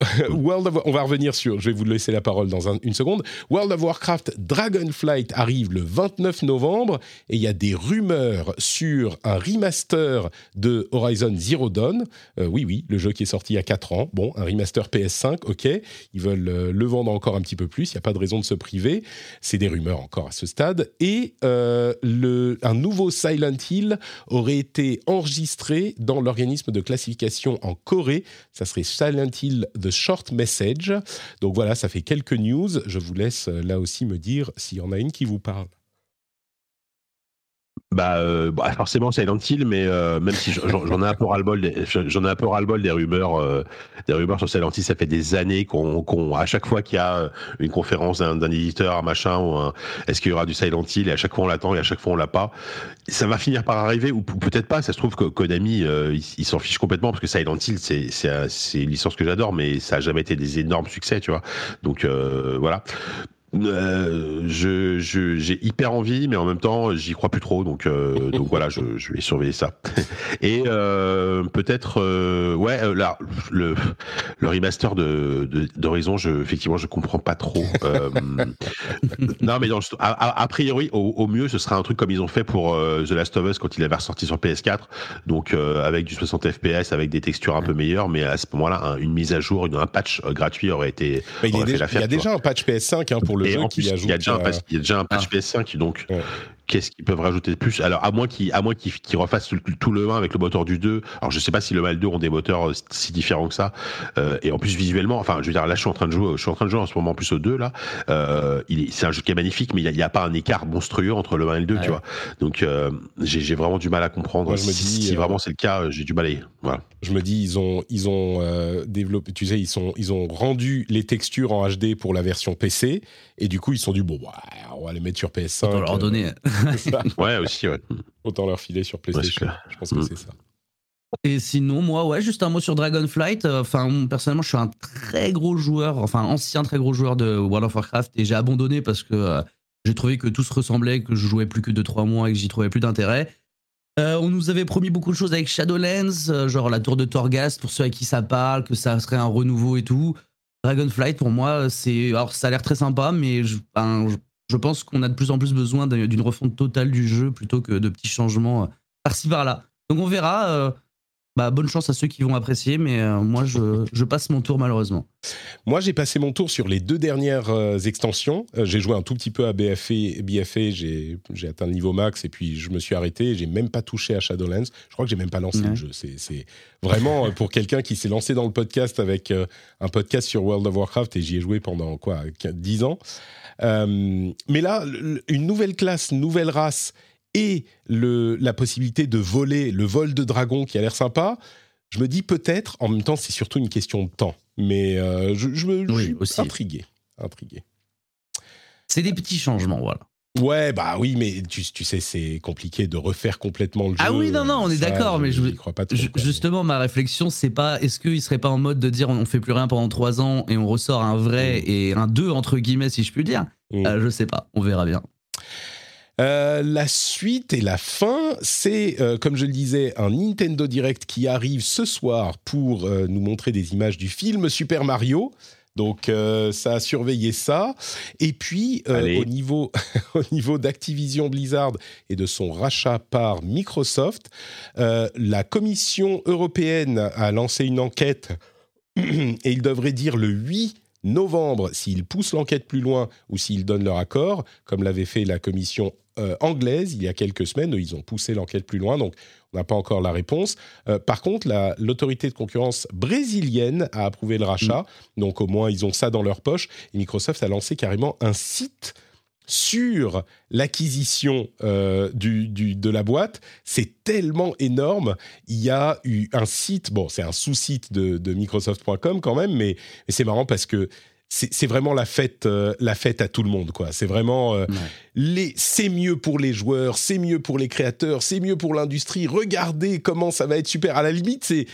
World of, on va revenir sur, je vais vous laisser la parole dans une seconde. World of Warcraft Dragonflight arrive le 29 novembre et il y a des rumeurs sur un remaster de Horizon Zero Dawn. Euh, oui, oui, le jeu qui est sorti il y a 4 ans. Bon, un remaster PS5, ok. Ils veulent euh, le vendre encore un petit peu plus. Il n'y a pas de raison de se priver. C'est des rumeurs encore à ce stade. Et euh, un nouveau Silent Hill aurait été enregistré dans l'organisme de classification en Corée. Ça serait Silent Hill Short Message. Donc voilà, ça fait quelques news. Je vous laisse euh, là aussi me dire s'il y en a une qui vous parle. Bah, euh, bah, forcément Silent Hill, mais euh, même si j'en ai un peu ras-le-bol, j'en ai un peu ras-le-bol des rumeurs, euh, des rumeurs sur Silent Hill. Ça fait des années qu'on, qu'on à chaque fois qu'il y a une conférence d'un, éditeur, machin, un, est-ce qu'il y aura du Silent Hill et à chaque fois on l'attend et à chaque fois on l'a pas. Ça va finir par arriver ou peut-être pas. Ça se trouve que Konami, il, s'en fiche complètement parce que Silent Hill, c'est, c'est, c'est une licence que j'adore, mais ça a jamais été des énormes succès, tu vois. Donc voilà Euh, je, je- j'ai hyper envie, mais en même temps, j'y crois plus trop. Donc, euh, donc voilà, je, je vais surveiller ça. Et euh, peut-être, euh, ouais, euh, là, le, le remaster de, de- d'Horizon, je, effectivement, je comprends pas trop. Euh, non, mais dans le- a, a- a priori, au, au mieux, ce sera un truc comme ils ont fait pour The Last of Us quand il avait ressorti sur PS4. Donc, euh, avec du 60 FPS, avec des textures un peu meilleures, mais à ce moment-là, un- une mise à jour, une, un patch gratuit aurait été. Il, aurait fait déjà- l'affaire, il y a déjà un patch PS5 hein, pour le Et jeu en qui plus, il y a déjà un, patch- Ah. PS5, donc Ouais. Qu'est-ce qu'ils peuvent rajouter de plus? Alors, à moins qu'ils qu'ils qu'ils refassent tout, tout le 1 avec le moteur du 2. Alors, je sais pas si le 1 et le 2 ont des moteurs euh, si différents que ça. Euh, et en plus, visuellement, enfin, je veux dire, là, je suis en train de jouer, je suis en train de jouer en ce moment en plus au 2 là. Euh, c'est un jeu qui est magnifique, mais il n'y a, pas un écart monstrueux entre le 1 et le 2, Ouais. tu vois. Donc, euh, j'ai vraiment du mal à comprendre. Moi, je me si dis, si euh, vraiment c'est le cas, j'ai du mal à y. Voilà. Je me dis, ils ont, ils ont euh, développé, tu sais, ils, sont, ils ont rendu les textures en HD pour la version PC, et du coup, ils se sont dit, bon, bah, on va les mettre sur PS5. On leur euh, donner. Ouais, aussi, ouais. Autant leur filer sur PlayStation. je pense que Mm. c'est ça. Et sinon, moi, ouais, juste un mot sur Dragonflight. Euh, Enfin, personnellement, je suis un très gros joueur, enfin, ancien très gros joueur de World of Warcraft et j'ai abandonné parce que euh, j'ai trouvé que tout se ressemblait, que je jouais plus que 2-3 mois et que j'y trouvais plus d'intérêt. Euh, on nous avait promis beaucoup de choses avec Shadowlands, euh, genre la tour de Torghast pour ceux à qui ça parle, que ça serait un renouveau et tout. Dragonflight, pour moi, c'est. Alors, ça a l'air très sympa, mais je, je pense qu'on a de plus en plus besoin d'un- d'une refonte totale du jeu plutôt que de petits changements euh, par-ci par-là. Donc, on verra. Bah, bonne chance à ceux qui vont apprécier, mais euh, moi, je, je passe mon tour malheureusement. Moi, j'ai passé mon tour sur les deux dernières euh, extensions. Euh, j'ai joué un tout petit peu à BFA, BFA j'ai atteint le niveau max et puis je me suis arrêté. J'ai même pas touché à Shadowlands. Je crois que j'ai même pas lancé Ouais. le jeu. C'est vraiment pour quelqu'un qui s'est lancé dans le podcast avec un podcast sur World of Warcraft et j'y ai joué pendant quoi 10 ans. Mais là, une nouvelle classe, nouvelle race et le, la possibilité de voler, le vol de dragon qui a l'air sympa, je me dis peut-être, en même temps, c'est surtout une question de temps. Mais euh, je, je me je suis aussi. intrigué. intrigué. C'est des petits changements, voilà. Ouais, bah oui, mais tu, tu sais, c'est compliqué de refaire complètement le jeu. Ah oui, non, non, on est d'accord, mais je- crois pas trop. Ju- quoi. Justement, ma réflexion, c'est pas est-ce qu'il serait pas en mode de dire on fait plus rien pendant 3 ans et on ressort un vrai et un 2 entre guillemets, si je puis dire? Mm. Euh, Je sais pas, on verra bien. Euh, la suite et la fin, c'est, euh, comme je le disais, un Nintendo Direct qui arrive ce soir pour euh, nous montrer des images du film Super Mario. Donc ça a surveillé ça. Et puis au niveau, au niveau d'Activision Blizzard et de son rachat par Microsoft, la Commission européenne a lancé une enquête et il devrait dire le 8 novembre s'ils poussent l'enquête plus loin ou s'ils donnent leur accord, comme l'avait fait la commission euh, anglaise il y a quelques semaines. Ils ont poussé l'enquête plus loin, donc on n'a pas encore la réponse. Euh, par contre, la- l'autorité de concurrence brésilienne a approuvé le rachat, donc au moins ils ont ça dans leur poche. Et Microsoft a lancé carrément un site sur l'acquisition euh, du, du- de la boîte. C'est tellement énorme. Il y a eu un site, bon, c'est un sous-site de, de Microsoft.com quand même, mais, mais c'est marrant parce que c'est vraiment la fête, euh, la fête à tout le monde, quoi. C'est vraiment euh, Ouais. les, c'est mieux pour les joueurs, c'est mieux pour les créateurs, c'est mieux pour l'industrie. Regardez comment ça va être super. À la limite, c'est,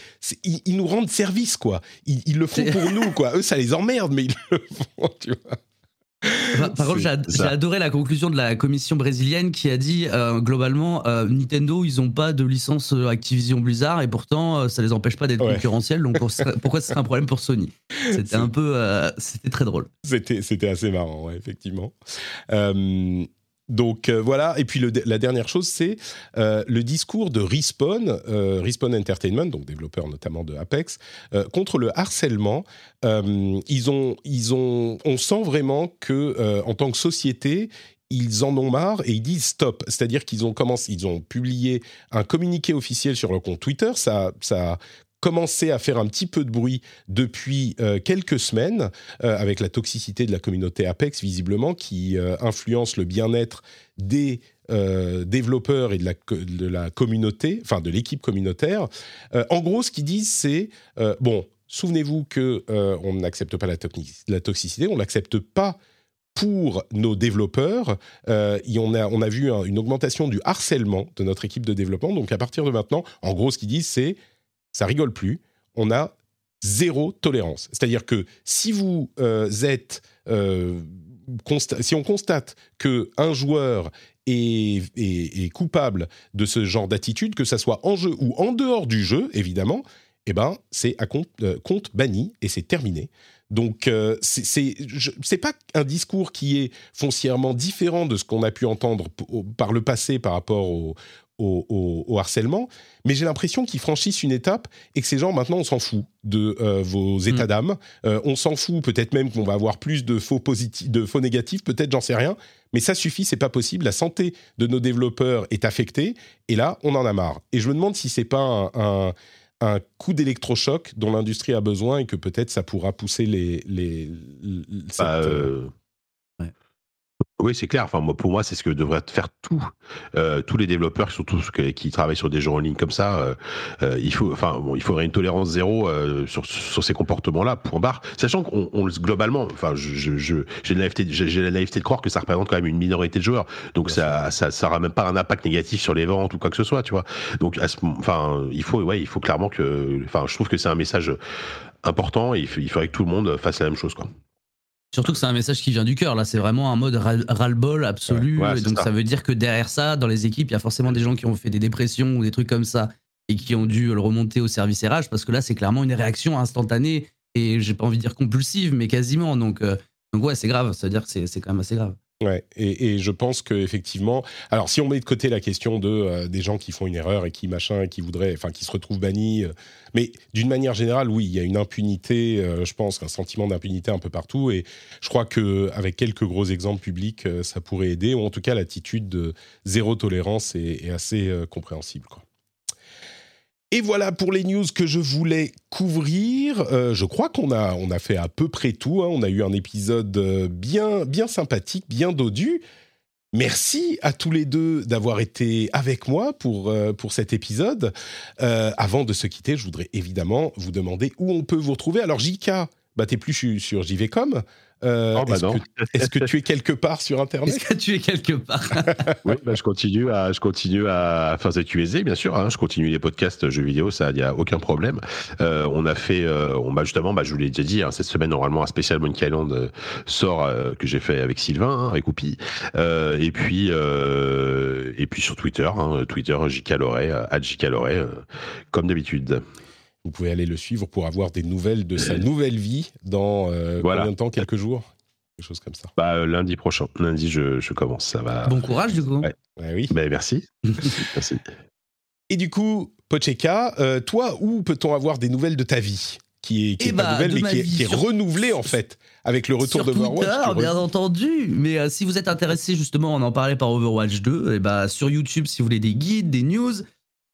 ils, ils nous rendent service, quoi. Ils, ils le font pour nous, quoi. Eux, ça les emmerde, mais ils le font, tu vois. Par, par contre, j'ai adoré la conclusion de la commission brésilienne qui a dit euh, globalement euh, Nintendo, ils ont pas de licence euh, Activision Blizzard et pourtant ça les empêche pas d'être Ouais. concurrentiels. Donc pour- pourquoi ce serait un problème pour Sony? C'était un peu, c'était très drôle. C'était, c'était assez marrant, ouais, effectivement. Donc euh, voilà, et puis la dernière chose, c'est euh, le discours de Respawn, euh, Respawn Entertainment, donc développeur notamment de Apex, contre le harcèlement. Ils ont, ils ont, on sent vraiment que en tant que société, ils en ont marre et ils disent stop. C'est-à-dire qu'ils ont commencé, ils ont publié un communiqué officiel sur leur compte Twitter. Ça, ça commencé à faire un petit peu de bruit depuis euh, quelques semaines euh, avec la toxicité de la communauté Apex, visiblement, qui euh, influence le bien-être des développeurs et de la, de la communauté, enfin de l'équipe communautaire. En gros, ce qu'ils disent, c'est bon, souvenez-vous que on n'accepte pas la, toxi- la toxicité, on l'accepte pas pour nos développeurs. On, a, on a vu un- une augmentation du harcèlement de notre équipe de développement. Donc à partir de maintenant, en gros, ce qu'ils disent, c'est ça rigole plus. On a zéro tolérance. C'est-à-dire que si vous euh, êtes euh, si on constate que un joueur est, est, coupable de ce genre d'attitude, que ça soit en jeu ou en dehors du jeu, évidemment, eh ben c'est à compte, euh, compte, banni et c'est terminé. Donc euh, c'est pas un discours qui est foncièrement différent de ce qu'on a pu entendre par le passé par rapport au, au, harcèlement, mais j'ai l'impression qu'ils franchissent une étape et que ces gens, maintenant, on s'en fout de euh, vos états mm. d'âme. Euh, on s'en fout peut-être même qu'on va avoir plus de faux, positifs, de faux négatifs, peut-être, j'en sais rien. Mais ça suffit, c'est pas possible. La santé de nos développeurs est affectée et là, on en a marre. Et je me demande si c'est pas un, un, coup d'électrochoc dont l'industrie a besoin et que peut-être ça pourra pousser les. les, bah, euh, oui, c'est clair. Enfin, moi, pour moi, c'est ce que devraient faire tous euh, tous les développeurs, surtout ceux qui travaillent sur des jeux en ligne comme ça. Euh, euh, il faut, enfin, bon, il faudrait une tolérance zéro sur, sur ces comportements-là. Point barre. Sachant qu'on on, globalement, enfin, je, je, j'ai la naïveté, j'ai la naïveté de croire que ça représente quand même une minorité de joueurs. Donc ça, ça, ça aura même pas un impact négatif sur les ventes ou quoi que ce soit, tu vois. Donc, enfin, il faut, ouais, il faut clairement que, enfin, je trouve que c'est un message important et il faudrait que tout le monde fasse la même chose, quoi. Surtout que c'est un message qui vient du cœur. Là, c'est vraiment un mode ras-le-bol absolu. donc, ça. veut dire que derrière ça, dans les équipes, il y a forcément des gens qui ont fait des dépressions ou des trucs comme ça et qui ont dû le remonter au service RH parce que là, c'est clairement une réaction instantanée et j'ai pas envie de dire compulsive, mais quasiment. Donc, euh, donc ouais, c'est grave. Ça veut dire que c'est quand même assez grave. Ouais, et, je pense que effectivement, alors si on met de côté la question de euh, des gens qui font une erreur et qui machin, qui voudraient, enfin qui se retrouvent bannis, euh, mais d'une manière générale, oui, il y a une impunité, euh, je pense, un sentiment d'impunité un peu partout, et je crois que avec quelques gros exemples publics, ça pourrait aider, ou en tout cas l'attitude de zéro tolérance est, est assez compréhensible, quoi. Et voilà pour les news que je voulais couvrir. Euh, je crois qu'on a, on a fait à peu près tout. Hein. On a eu un épisode euh, bien, bien sympathique, bien dodu. Merci à tous les deux d'avoir été avec moi pour, euh, pour cet épisode. avant de se quitter, je voudrais évidemment vous demander où on peut vous retrouver. Alors, Jika, bah, t'es plus sur JVcom. Euh, oh, bah est-ce, que, tu es quelque part sur Internet Est-ce que tu es quelque part? Oui, bah, je continue à, je continue à faire ZQSD, bien sûr. Hein, je continue les podcasts jeux vidéo, ça, il n'y a aucun problème. Euh, on a fait, euh, on, bah, justement, bah, je vous l'ai déjà dit, hein, cette semaine, normalement, un spécial Monkey Island sort que j'ai fait avec Sylvain, hein, avec Oupi. et puis, et puis sur Twitter, hein, Twitter, JK Loret, JK comme d'habitude. Vous pouvez aller le suivre pour avoir des nouvelles de sa nouvelle vie dans euh, combien de temps? Quelques jours? Quelque chose comme ça. Bah, euh, lundi prochain. Lundi, je, je, commence. Ça va. Bon courage, du coup. oui. Bah, merci. merci. Et du coup, Pocheka, euh, toi, où peut-on avoir des nouvelles de ta vie? Qui est, qui est pas bah, nouvelle, mais qui est, qui est, renouvelée en fait avec le retour de Overwatch. bien entendu. Mais si vous êtes intéressé justement, on en parlait par Overwatch 2, et bah sur YouTube, si vous voulez des guides, des news,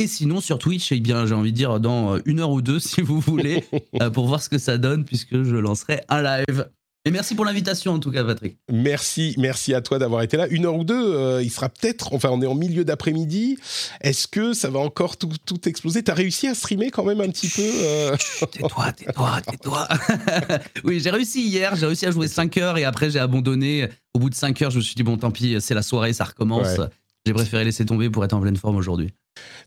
et sinon, sur Twitch, eh bien, j'ai envie de dire dans euh, une heure ou deux, si vous voulez, euh, pour voir ce que ça donne, puisque je lancerai un live. Et merci pour l'invitation en tout cas, Patrick. Merci, merci à toi d'avoir été là. Une heure ou deux, euh, il sera peut-être, enfin on est en milieu d'après-midi, est-ce que ça va encore tout, tout exploser? T'as réussi à streamer quand même un petit peu Tais-toi, tais-toi, tais-toi. oui, j'ai réussi hier, j'ai réussi à jouer 5 heures et après j'ai abandonné. Au bout de 5 heures, je me suis dit, bon tant pis, c'est la soirée, ça recommence. J'ai préféré laisser tomber pour être en pleine forme aujourd'hui.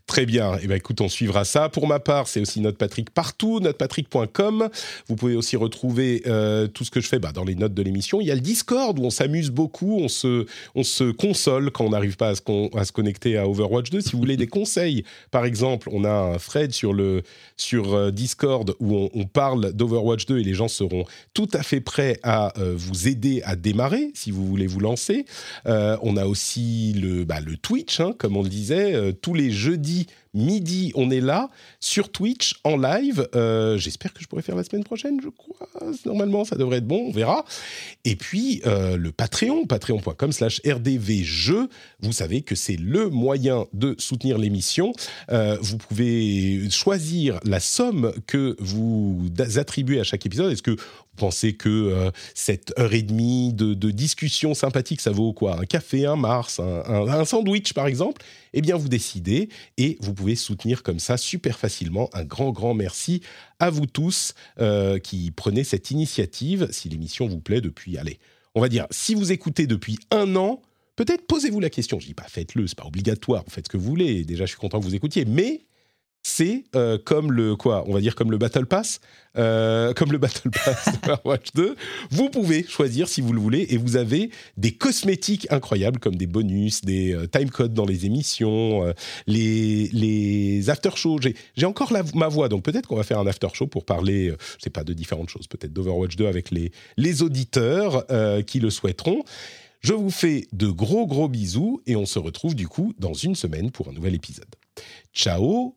Très bien. Eh bien, écoute, on suivra ça. Pour ma part, c'est aussi Note Patrick partout, notepatrick.com. Vous pouvez aussi retrouver euh, tout ce que je fais bah, dans les notes de l'émission. Il y a le Discord où on s'amuse beaucoup, on se, on se console quand on n'arrive pas à se, connecter à Overwatch 2. Si vous voulez des conseils, par exemple, on a un thread sur, le, sur euh, Discord où on, parle d'Overwatch 2 et les gens seront tout à fait prêts à euh, vous aider à démarrer si vous voulez vous lancer. on a aussi le, bah, le Twitch, hein, comme on le disait, tous les jeudi midi, on est là sur Twitch en live. Euh, j'espère que je pourrai faire la semaine prochaine, je crois. Normalement, ça devrait être bon, on verra. Et puis euh, le Patreon, patreon.com slash rdvjeux. Vous savez que c'est le moyen de soutenir l'émission. Euh, vous pouvez choisir la somme que vous attribuez à chaque épisode. Est-ce que vous pensez que cette heure et demie de, discussion sympathique, ça vaut quoi? Un café, un Mars, un, un sandwich par exemple? Eh bien, vous décidez et vous pouvez soutenir comme ça super facilement. Un grand, grand merci à vous tous euh, qui prenez cette initiative. Si l'émission vous plaît depuis, allez, on va dire, si vous écoutez depuis un an, peut-être posez-vous la question. Je dis pas faites-le, c'est pas obligatoire, faites ce que vous voulez. Déjà, je suis content que vous écoutiez, mais c'est euh, comme le quoi On va dire comme le Battle Pass, euh, comme le Battle Pass Overwatch 2. Vous pouvez choisir si vous le voulez et vous avez des cosmétiques incroyables comme des bonus, des euh, time codes dans les émissions, les les after shows. J'ai encore ma voix, donc peut-être qu'on va faire un after show pour parler, je sais pas, de différentes choses, peut-être d'Overwatch 2 avec les les auditeurs qui le souhaiteront. Je vous fais de gros gros bisous et on se retrouve du coup dans une semaine pour un nouvel épisode. Ciao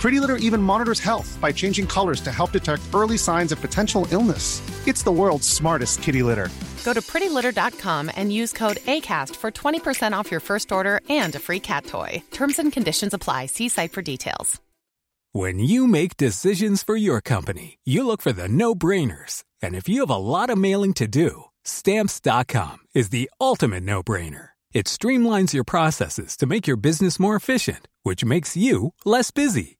Pretty Litter even monitors health by changing colors to help detect early signs of potential illness. It's the world's smartest kitty litter. Go to prettylitter.com and use code ACAST for 20% off your first order and a free cat toy. Terms and conditions apply. See site for details. When you make decisions for your company, you look for the no brainers. And if you have a lot of mailing to do, stamps.com is the ultimate no brainer. It streamlines your processes to make your business more efficient, which makes you less busy.